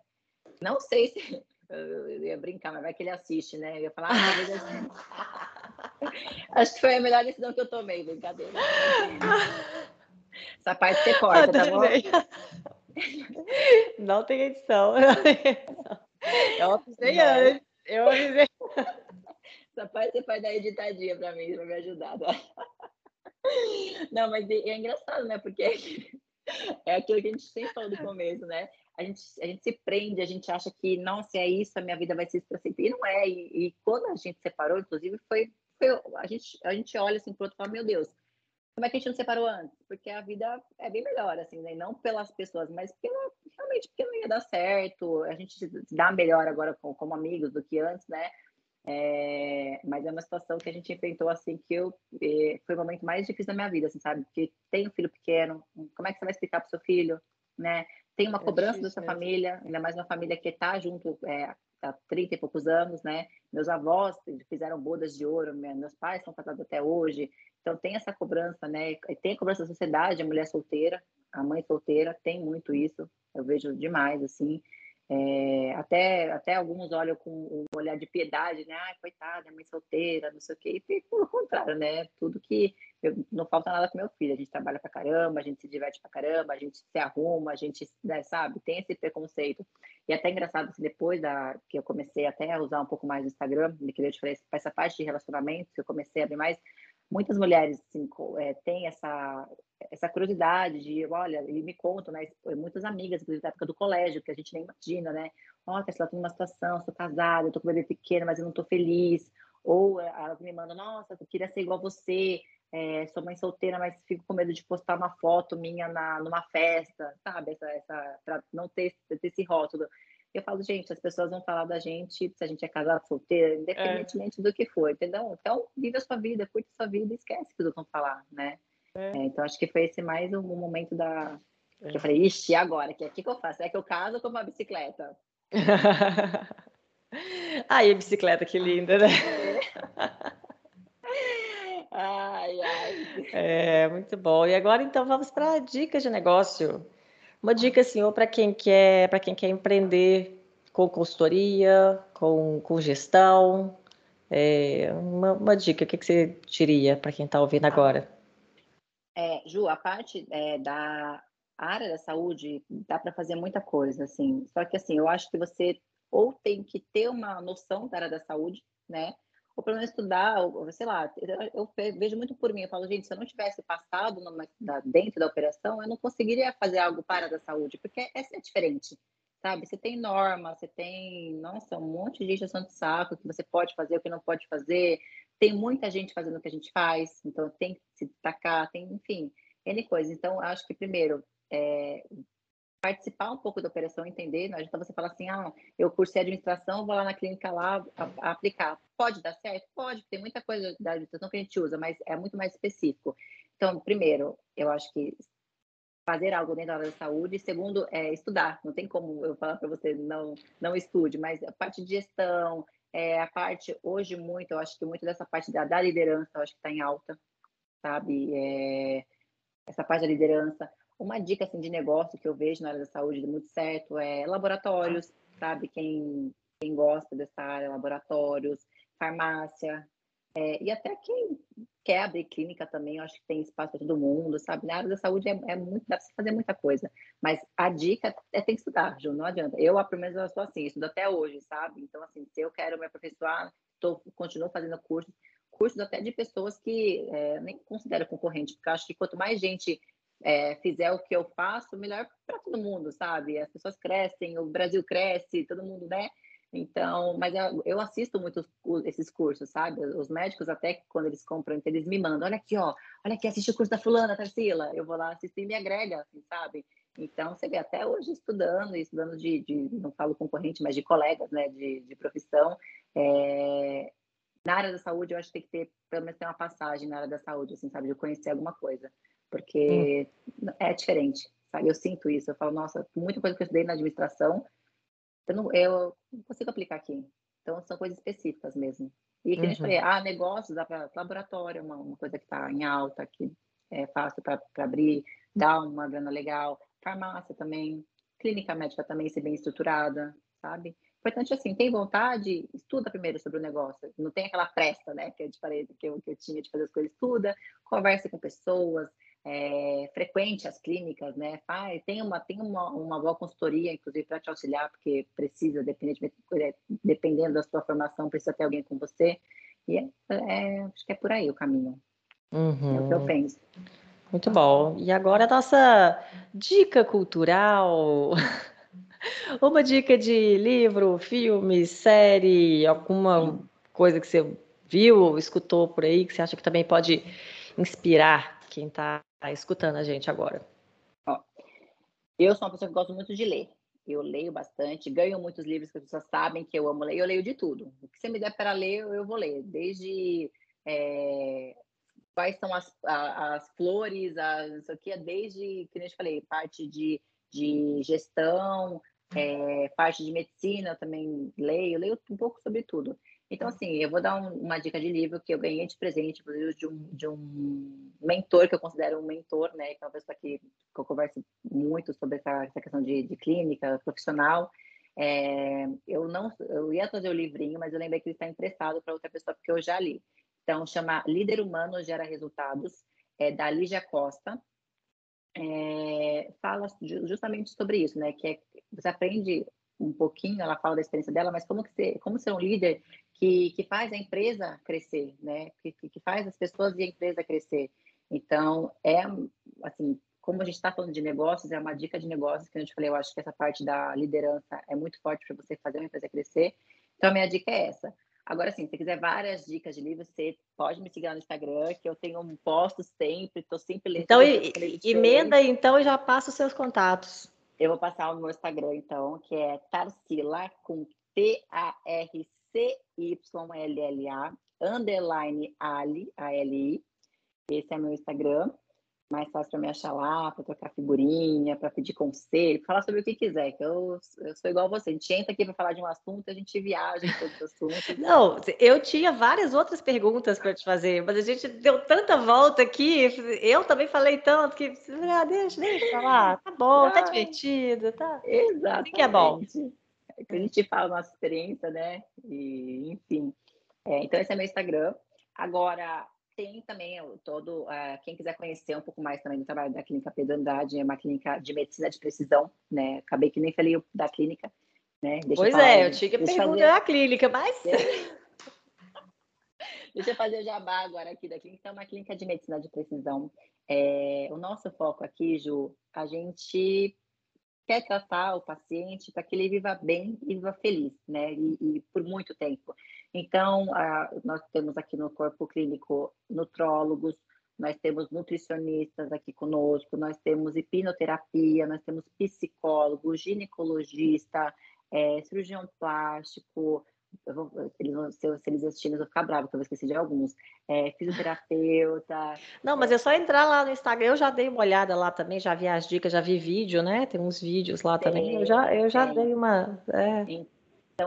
Não sei se <laughs> eu ia brincar, mas vai que ele assiste, né? Eu ia falar, ah. <laughs> Acho que foi a melhor decisão que eu tomei, brincadeira. <laughs> Essa parte você <laughs> corta, tá bom? <laughs> Não tem edição. <laughs> Eu avisei antes. Eu avisei. Essa parte você pode dar editadinha para mim, para me ajudar. Tá? Não, mas é, é engraçado, né? Porque é aquilo que a gente sempre falou do começo, né? A gente, a gente se prende, a gente acha que, nossa, é isso, a minha vida vai ser isso para sempre. E não é. E, e, quando a gente separou, inclusive, foi, foi a, gente, a gente olha assim pro outro e fala, meu Deus, como é que a gente não separou antes? Porque a vida é bem melhor, assim, né? Não pelas pessoas, mas pela, realmente porque não ia dar certo. A gente se dá melhor agora como, como amigos do que antes, né? É, mas é uma situação que a gente enfrentou assim que eu é, foi o momento mais difícil da minha vida, assim, sabe? Porque tem um filho pequeno, como é que você vai explicar para seu filho, né? Tem uma é cobrança difícil, da sua família, ainda mais uma família que está junto é, há 30 e poucos anos, né? Meus avós fizeram bodas de ouro, meus pais são casados até hoje, então tem essa cobrança, né? Tem cobrança da sociedade, a mulher solteira, a mãe solteira, tem muito isso, eu vejo demais, assim. É, até, até alguns olham com um olhar de piedade, né? Ai, coitada, mãe solteira, não sei o quê. E pelo contrário, né? Tudo que. Eu, não falta nada com meu filho. A gente trabalha pra caramba, a gente se diverte pra caramba, a gente se arruma, a gente, né, sabe? Tem esse preconceito. E até engraçado, assim, depois da, que eu comecei até a usar um pouco mais o Instagram, que eu te falei, essa parte de relacionamento, que eu comecei a abrir mais, muitas mulheres assim, é, têm essa, essa curiosidade de, olha, e me contam, né? Muitas amigas, inclusive da época do colégio, que a gente nem imagina, né? Olha, se ela tem uma situação, sou casada, eu tô com um bebê pequeno, mas eu não tô feliz. Ou elas me mandam, nossa, eu queria ser igual a você, é, sou mãe solteira, mas fico com medo de postar uma foto minha na, numa festa, sabe? Essa, essa, pra não ter, ter esse rótulo. Eu falo, gente, as pessoas vão falar da gente se a gente é casado, solteira, independentemente é. do que for, entendeu? Então, vive a sua vida, curte a sua vida esquece que os outros vão falar, né? É. É, então, acho que foi esse mais um momento da... Que eu falei, ixi, agora? O que, que, que eu faço? É que eu caso com uma bicicleta? <laughs> Ai, a bicicleta, que linda, né? <laughs> Ai, ai. É, muito bom. E agora, então, vamos para dicas de negócio. Uma dica, assim, ou para quem quer, para quem quer empreender com consultoria, com, com gestão. É, uma, uma dica, o que, que você diria para quem está ouvindo agora? É, Ju, a parte é, da área da saúde dá para fazer muita coisa, assim. Só que, assim, eu acho que você ou tem que ter uma noção da área da saúde, né? Ou pelo menos estudar, ou, sei lá, eu vejo muito por mim, eu falo, gente, se eu não tivesse passado numa, dentro da operação, eu não conseguiria fazer algo para da saúde, porque essa é diferente, sabe? Você tem norma, você tem, nossa, um monte de injeção de saco que você pode fazer, o que não pode fazer, tem muita gente fazendo o que a gente faz, então tem que se destacar, tem, enfim, N coisas. Então, acho que primeiro, é, participar um pouco da operação, entender, não adianta você falar assim, ah, eu cursei administração, vou lá na clínica lá a, a aplicar. Pode dar certo? Pode, tem muita coisa da administração que a gente usa, mas é muito mais específico. Então, primeiro, eu acho que fazer algo dentro da área da saúde, segundo, é estudar. Não tem como eu falar para você não não estude, mas a parte de gestão, é, a parte hoje muito, eu acho que muito dessa parte da, da liderança, eu acho que está em alta, sabe? É, essa parte da liderança, uma dica assim, de negócio que eu vejo na área da saúde muito certo é laboratórios, sabe? Quem, quem gosta dessa área, laboratórios, farmácia, é, e até quem quer abrir clínica também, eu acho que tem espaço para todo mundo, sabe? Na área da saúde é, é muito, dá para fazer muita coisa. Mas a dica é tem que estudar, Ju, não adianta. Eu, pelo menos, eu sou assim, estudo até hoje, sabe? Então, assim, se eu quero me aperfeiçoar, tô, continuo fazendo cursos, cursos até de pessoas que é, nem considero concorrente, porque eu acho que quanto mais gente é, fizer o que eu faço, melhor para todo mundo, sabe? As pessoas crescem, o Brasil cresce, todo mundo, né? Então, mas eu, eu assisto muito esses cursos, sabe? Os médicos até quando eles compram, então eles me mandam, olha aqui, ó, olha aqui, assiste o curso da fulana, Tarsila. Eu vou lá assistir e me agrega, assim, sabe? Então, você vê, até hoje estudando, estudando de, de não falo concorrente, mas de colegas, né, de, de profissão, é... na área da saúde, eu acho que tem que ter, pelo menos ter uma passagem na área da saúde, assim, sabe, de conhecer alguma coisa porque hum. é diferente, sabe? Eu sinto isso, eu falo, nossa, muita coisa que eu estudei na administração, eu não, eu não consigo aplicar aqui. Então, são coisas específicas mesmo. E que uhum. a gente falei, ah, negócios, dá para laboratório, uma, uma coisa que está em alta, que é fácil para abrir, dá uma grana legal. Farmácia também, clínica médica também, ser bem estruturada, sabe? Importante assim, tem vontade, estuda primeiro sobre o negócio. Não tem aquela pressa, né, que eu te falei, que eu, que eu tinha de fazer as coisas, estuda, conversa com pessoas, é, frequente as clínicas, né? Faz, tem uma, tem uma, uma boa consultoria, inclusive, para te auxiliar, porque precisa, dependendo, é, dependendo da sua formação, precisa ter alguém com você. E é, é, acho que é por aí o caminho. Uhum. É o que eu uhum. penso. Muito bom. E agora a nossa dica cultural. <laughs> Uma dica de livro, filme, série, alguma coisa que você viu ou escutou por aí que você acha que também pode inspirar quem está tá escutando a gente agora? Ó, eu sou uma pessoa que gosto muito de ler. Eu leio bastante, ganho muitos livros que as pessoas sabem que eu amo ler. Eu leio de tudo. O que você me der para ler, eu vou ler. Desde é, quais são as, as flores, as, isso aqui é desde, que eu te falei, parte de, de gestão, é, parte de medicina, eu também leio, leio um pouco sobre tudo. Então, assim, eu vou dar um, uma dica de livro que eu ganhei de presente, de um, de um mentor, que eu considero um mentor, né? Que é uma pessoa que, que eu converso muito sobre essa, essa questão de, de clínica profissional. É, eu não, eu ia trazer o livrinho, mas eu lembrei que ele está emprestado para outra pessoa, porque eu já li. Então, chama Líder Humano Gera Resultados, é da Lígia Costa. É, fala justamente sobre isso, né? Que é, você aprende um pouquinho, ela fala da experiência dela, mas como, que ser, como ser um líder que, que faz a empresa crescer, né? Que, que faz as pessoas e a empresa crescer. Então, é assim, como a gente está falando de negócios, é uma dica de negócios que a gente falei, eu acho que essa parte da liderança é muito forte para você fazer uma empresa crescer. Então, a minha dica é essa. Agora, sim, se você quiser várias dicas de livros, você pode me seguir lá no Instagram, que eu tenho um posto sempre, estou sempre lendo. Então, emenda então e já passa os seus contatos. Eu vou passar o meu Instagram, então, que é Tarsila, com T-A-R-C C-Y-L-L-A, underline Ali, A-L-I. Esse é meu Instagram. Mais fácil para me achar lá, para trocar figurinha, para pedir conselho, falar sobre o que quiser, que eu, eu sou igual a você. A gente entra aqui para falar de um assunto, a gente viaja em todos os assuntos. <laughs> Não, eu tinha várias outras perguntas para te fazer, mas a gente deu tanta volta aqui, eu também falei tanto que, ah, deixa, deixa falar, tá bom, tá divertido, tá? Exato. que é bom. A gente fala a nossa experiência, né? E, enfim. É, então, esse é meu Instagram. Agora, tem também todo, uh, quem quiser conhecer um pouco mais também do trabalho da Clínica Pedro Andrade, é uma clínica de medicina de precisão, né? Acabei que nem falei da clínica, né? Deixa pois eu é, eu tinha que perguntar fazer... da clínica, mas... <laughs> Deixa eu fazer o jabá agora aqui da clínica. É uma clínica de medicina de precisão. É, o nosso foco aqui, Ju, a gente quer tratar o paciente para que ele viva bem e viva feliz, né? E, e por muito tempo. Então, nós temos aqui no corpo clínico nutrólogos, nós temos nutricionistas aqui conosco, nós temos hipnoterapia, nós temos psicólogo, ginecologista, é, cirurgião plástico, vou, se, se eles assistirem, eu vou ficar bravo, porque eu vou esquecer de alguns. É, fisioterapeuta. Não, mas é só entrar lá no Instagram, eu já dei uma olhada lá também, já vi as dicas, já vi vídeo, né? Tem uns vídeos lá tem, também. Eu já, eu já dei uma. É. Então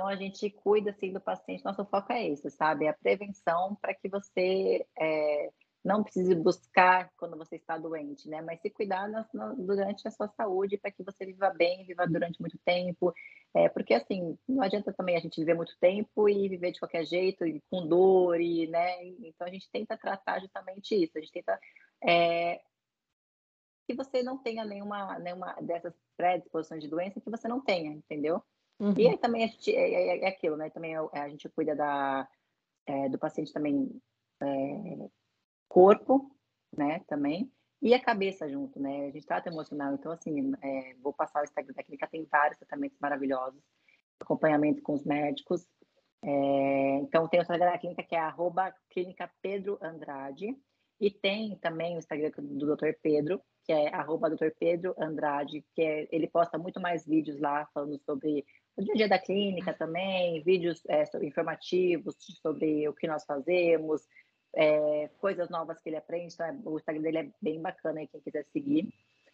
a gente cuida assim do paciente, nosso foco é esse, sabe? É a prevenção para que você é, não precise buscar quando você está doente, né? Mas se cuidar no, no, durante a sua saúde para que você viva bem, viva durante muito tempo. É, porque assim, não adianta também a gente viver muito tempo e viver de qualquer jeito, e com dor, e, né? Então a gente tenta tratar justamente isso. A gente tenta é, que você não tenha nenhuma, nenhuma dessas predisposições de doença que você não tenha, entendeu? Uhum. E aí também a gente, é, é, é aquilo, né? Também é a gente cuida da, é, do paciente também é, corpo, né, também, e a cabeça junto, né? A gente trata emocional, então, assim, é, vou passar o Instagram da clínica, tem vários tratamentos maravilhosos, acompanhamento com os médicos. É, então, tem o Instagram da clínica que é arroba clínica Pedro Andrade, e tem também o Instagram do Dr. Pedro, que é arroba Dr. Pedro Andrade, que é, ele posta muito mais vídeos lá falando sobre o dia a dia da clínica também, vídeos é, informativos sobre o que nós fazemos, é, coisas novas que ele aprende. Então, é, o Instagram dele é bem bacana aí, quem quiser seguir.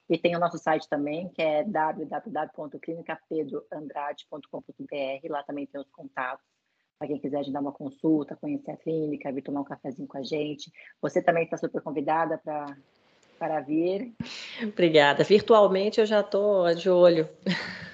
E tem o nosso site também, que é www.clinicapedroandrade.com.br. Lá também tem os contatos para quem quiser agendar uma consulta, conhecer a clínica, vir tomar um cafezinho com a gente. Você também está super convidada para para vir. Obrigada. Virtualmente eu já estou de olho. <laughs>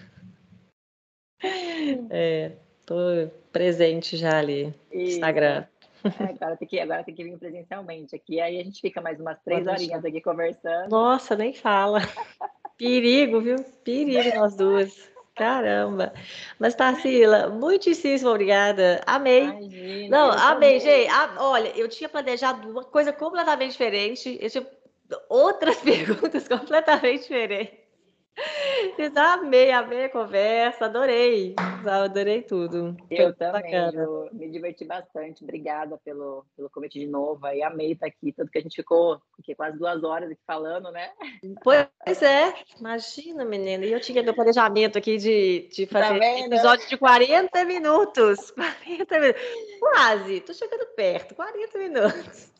Estou <laughs> é, presente já ali no Instagram. É, agora, tem que, agora tem que vir presencialmente aqui. Aí a gente fica mais umas três Pode horinhas deixar. aqui conversando. Nossa, nem fala. <laughs> Perigo, viu? Perigo nós duas. Caramba! Mas, Tarsila, muitíssimo obrigada. Amei. Imagina, Não, amei, gente. olha, eu tinha planejado uma coisa completamente diferente. Eu tinha outras <laughs> perguntas completamente diferentes. Amei, amei a conversa, adorei, adorei tudo. Eu Foi também, eu me diverti bastante. Obrigada pelo, pelo convite de novo. Aí amei estar aqui, tanto que a gente ficou aqui, quase duas horas aqui falando, né? Pois é, imagina, menina. E eu tinha meu planejamento aqui de, de tá fazer tá episódio de 40 minutos. <laughs> 40 minutos. Quase, tô chegando perto, 40 minutos.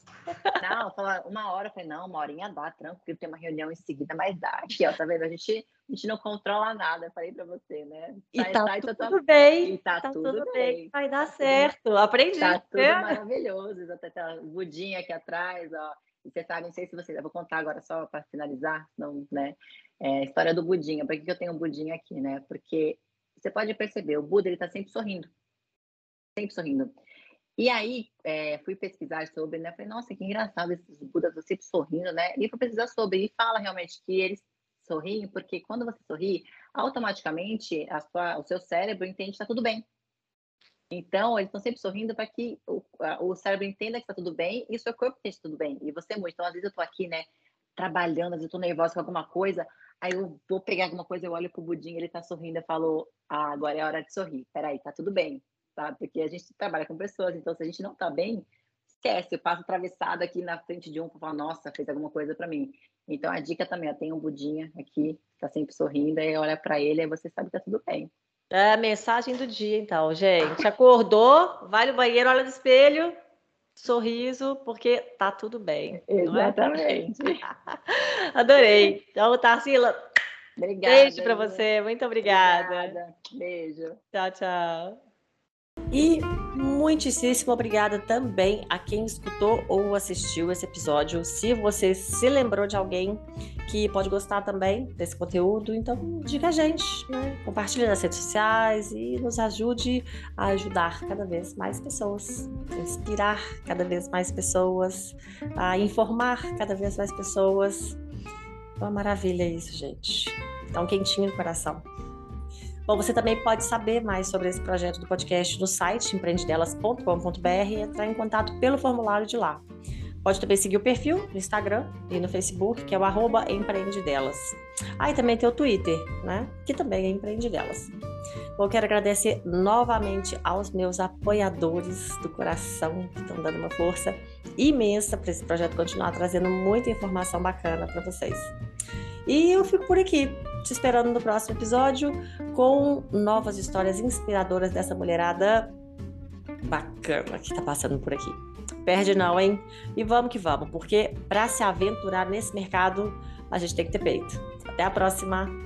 Não, fala uma hora, eu falei, não, uma horinha dá, tranquilo, tem uma reunião em seguida, mas dá aqui, ó, tá vendo? A gente, a gente não controla nada, falei pra você, né? E sai, tá sai, tudo, tudo bem. E tá, tá tudo, tudo bem. bem. Vai dar tá certo, aprendi. Tá tudo é. maravilhoso, até tá budinha aqui atrás, ó. E você sabe, não sei se você, eu vou contar agora só para finalizar, não, né? É, história do budinha. Por que, que eu tenho um budinha aqui, né? Porque você pode perceber, o Buda, ele tá sempre sorrindo. Sempre sorrindo. E aí, é, fui pesquisar sobre, né? Falei, nossa, que engraçado esses Budas sempre sorrindo, né? E fui pesquisar sobre, e fala realmente que eles sorriem, porque quando você sorri, automaticamente a sua, o seu cérebro entende que está tudo bem. Então, eles estão sempre sorrindo para que o, o, cérebro entenda que está tudo bem e o seu corpo esteja tudo bem. E você muito. Então, às vezes eu estou aqui, né, trabalhando, às vezes eu estou nervosa com alguma coisa, aí eu vou pegar alguma coisa, eu olho pro Budinho, ele está sorrindo, eu falo, ah, agora é hora de sorrir. Peraí, tá tudo bem sabe? Porque a gente trabalha com pessoas, então se a gente não tá bem, esquece, eu passo atravessado aqui na frente de um para falar, nossa, fez alguma coisa para mim. Então a dica também, ó, tem um budinha aqui, tá sempre sorrindo, aí olha para ele, aí você sabe que tá tudo bem. É a mensagem do dia, então, gente. Acordou, vai no banheiro, olha no espelho, sorriso, porque tá tudo bem. É? Exatamente. É? <laughs> Adorei. Então, Tarsila, obrigada, beijo para você. Muito obrigada. obrigada. Beijo. Tchau, tchau. E muitíssimo obrigada também a quem escutou ou assistiu esse episódio. Se você se lembrou de alguém que pode gostar também desse conteúdo, então diga a gente, né? compartilhe nas redes sociais e nos ajude a ajudar cada vez mais pessoas, a inspirar cada vez mais pessoas, a informar cada vez mais pessoas. Uma maravilha isso, gente. Então, quentinho no coração. Bom, você também pode saber mais sobre esse projeto do podcast no site empreendedelas.com.br e entrar em contato pelo formulário de lá. Pode também seguir o perfil no Instagram e no Facebook, que é o arroba empreendedelas. Ah, e também tem o Twitter, né? Que também é empreendedelas. Bom, quero agradecer novamente aos meus apoiadores do coração, que estão dando uma força imensa para esse projeto continuar trazendo muita informação bacana para vocês. E eu fico por aqui, te esperando no próximo episódio com novas histórias inspiradoras dessa mulherada bacana que tá passando por aqui. Perde não, hein? E vamos que vamos, porque para se aventurar nesse mercado, a gente tem que ter peito. Até a próxima!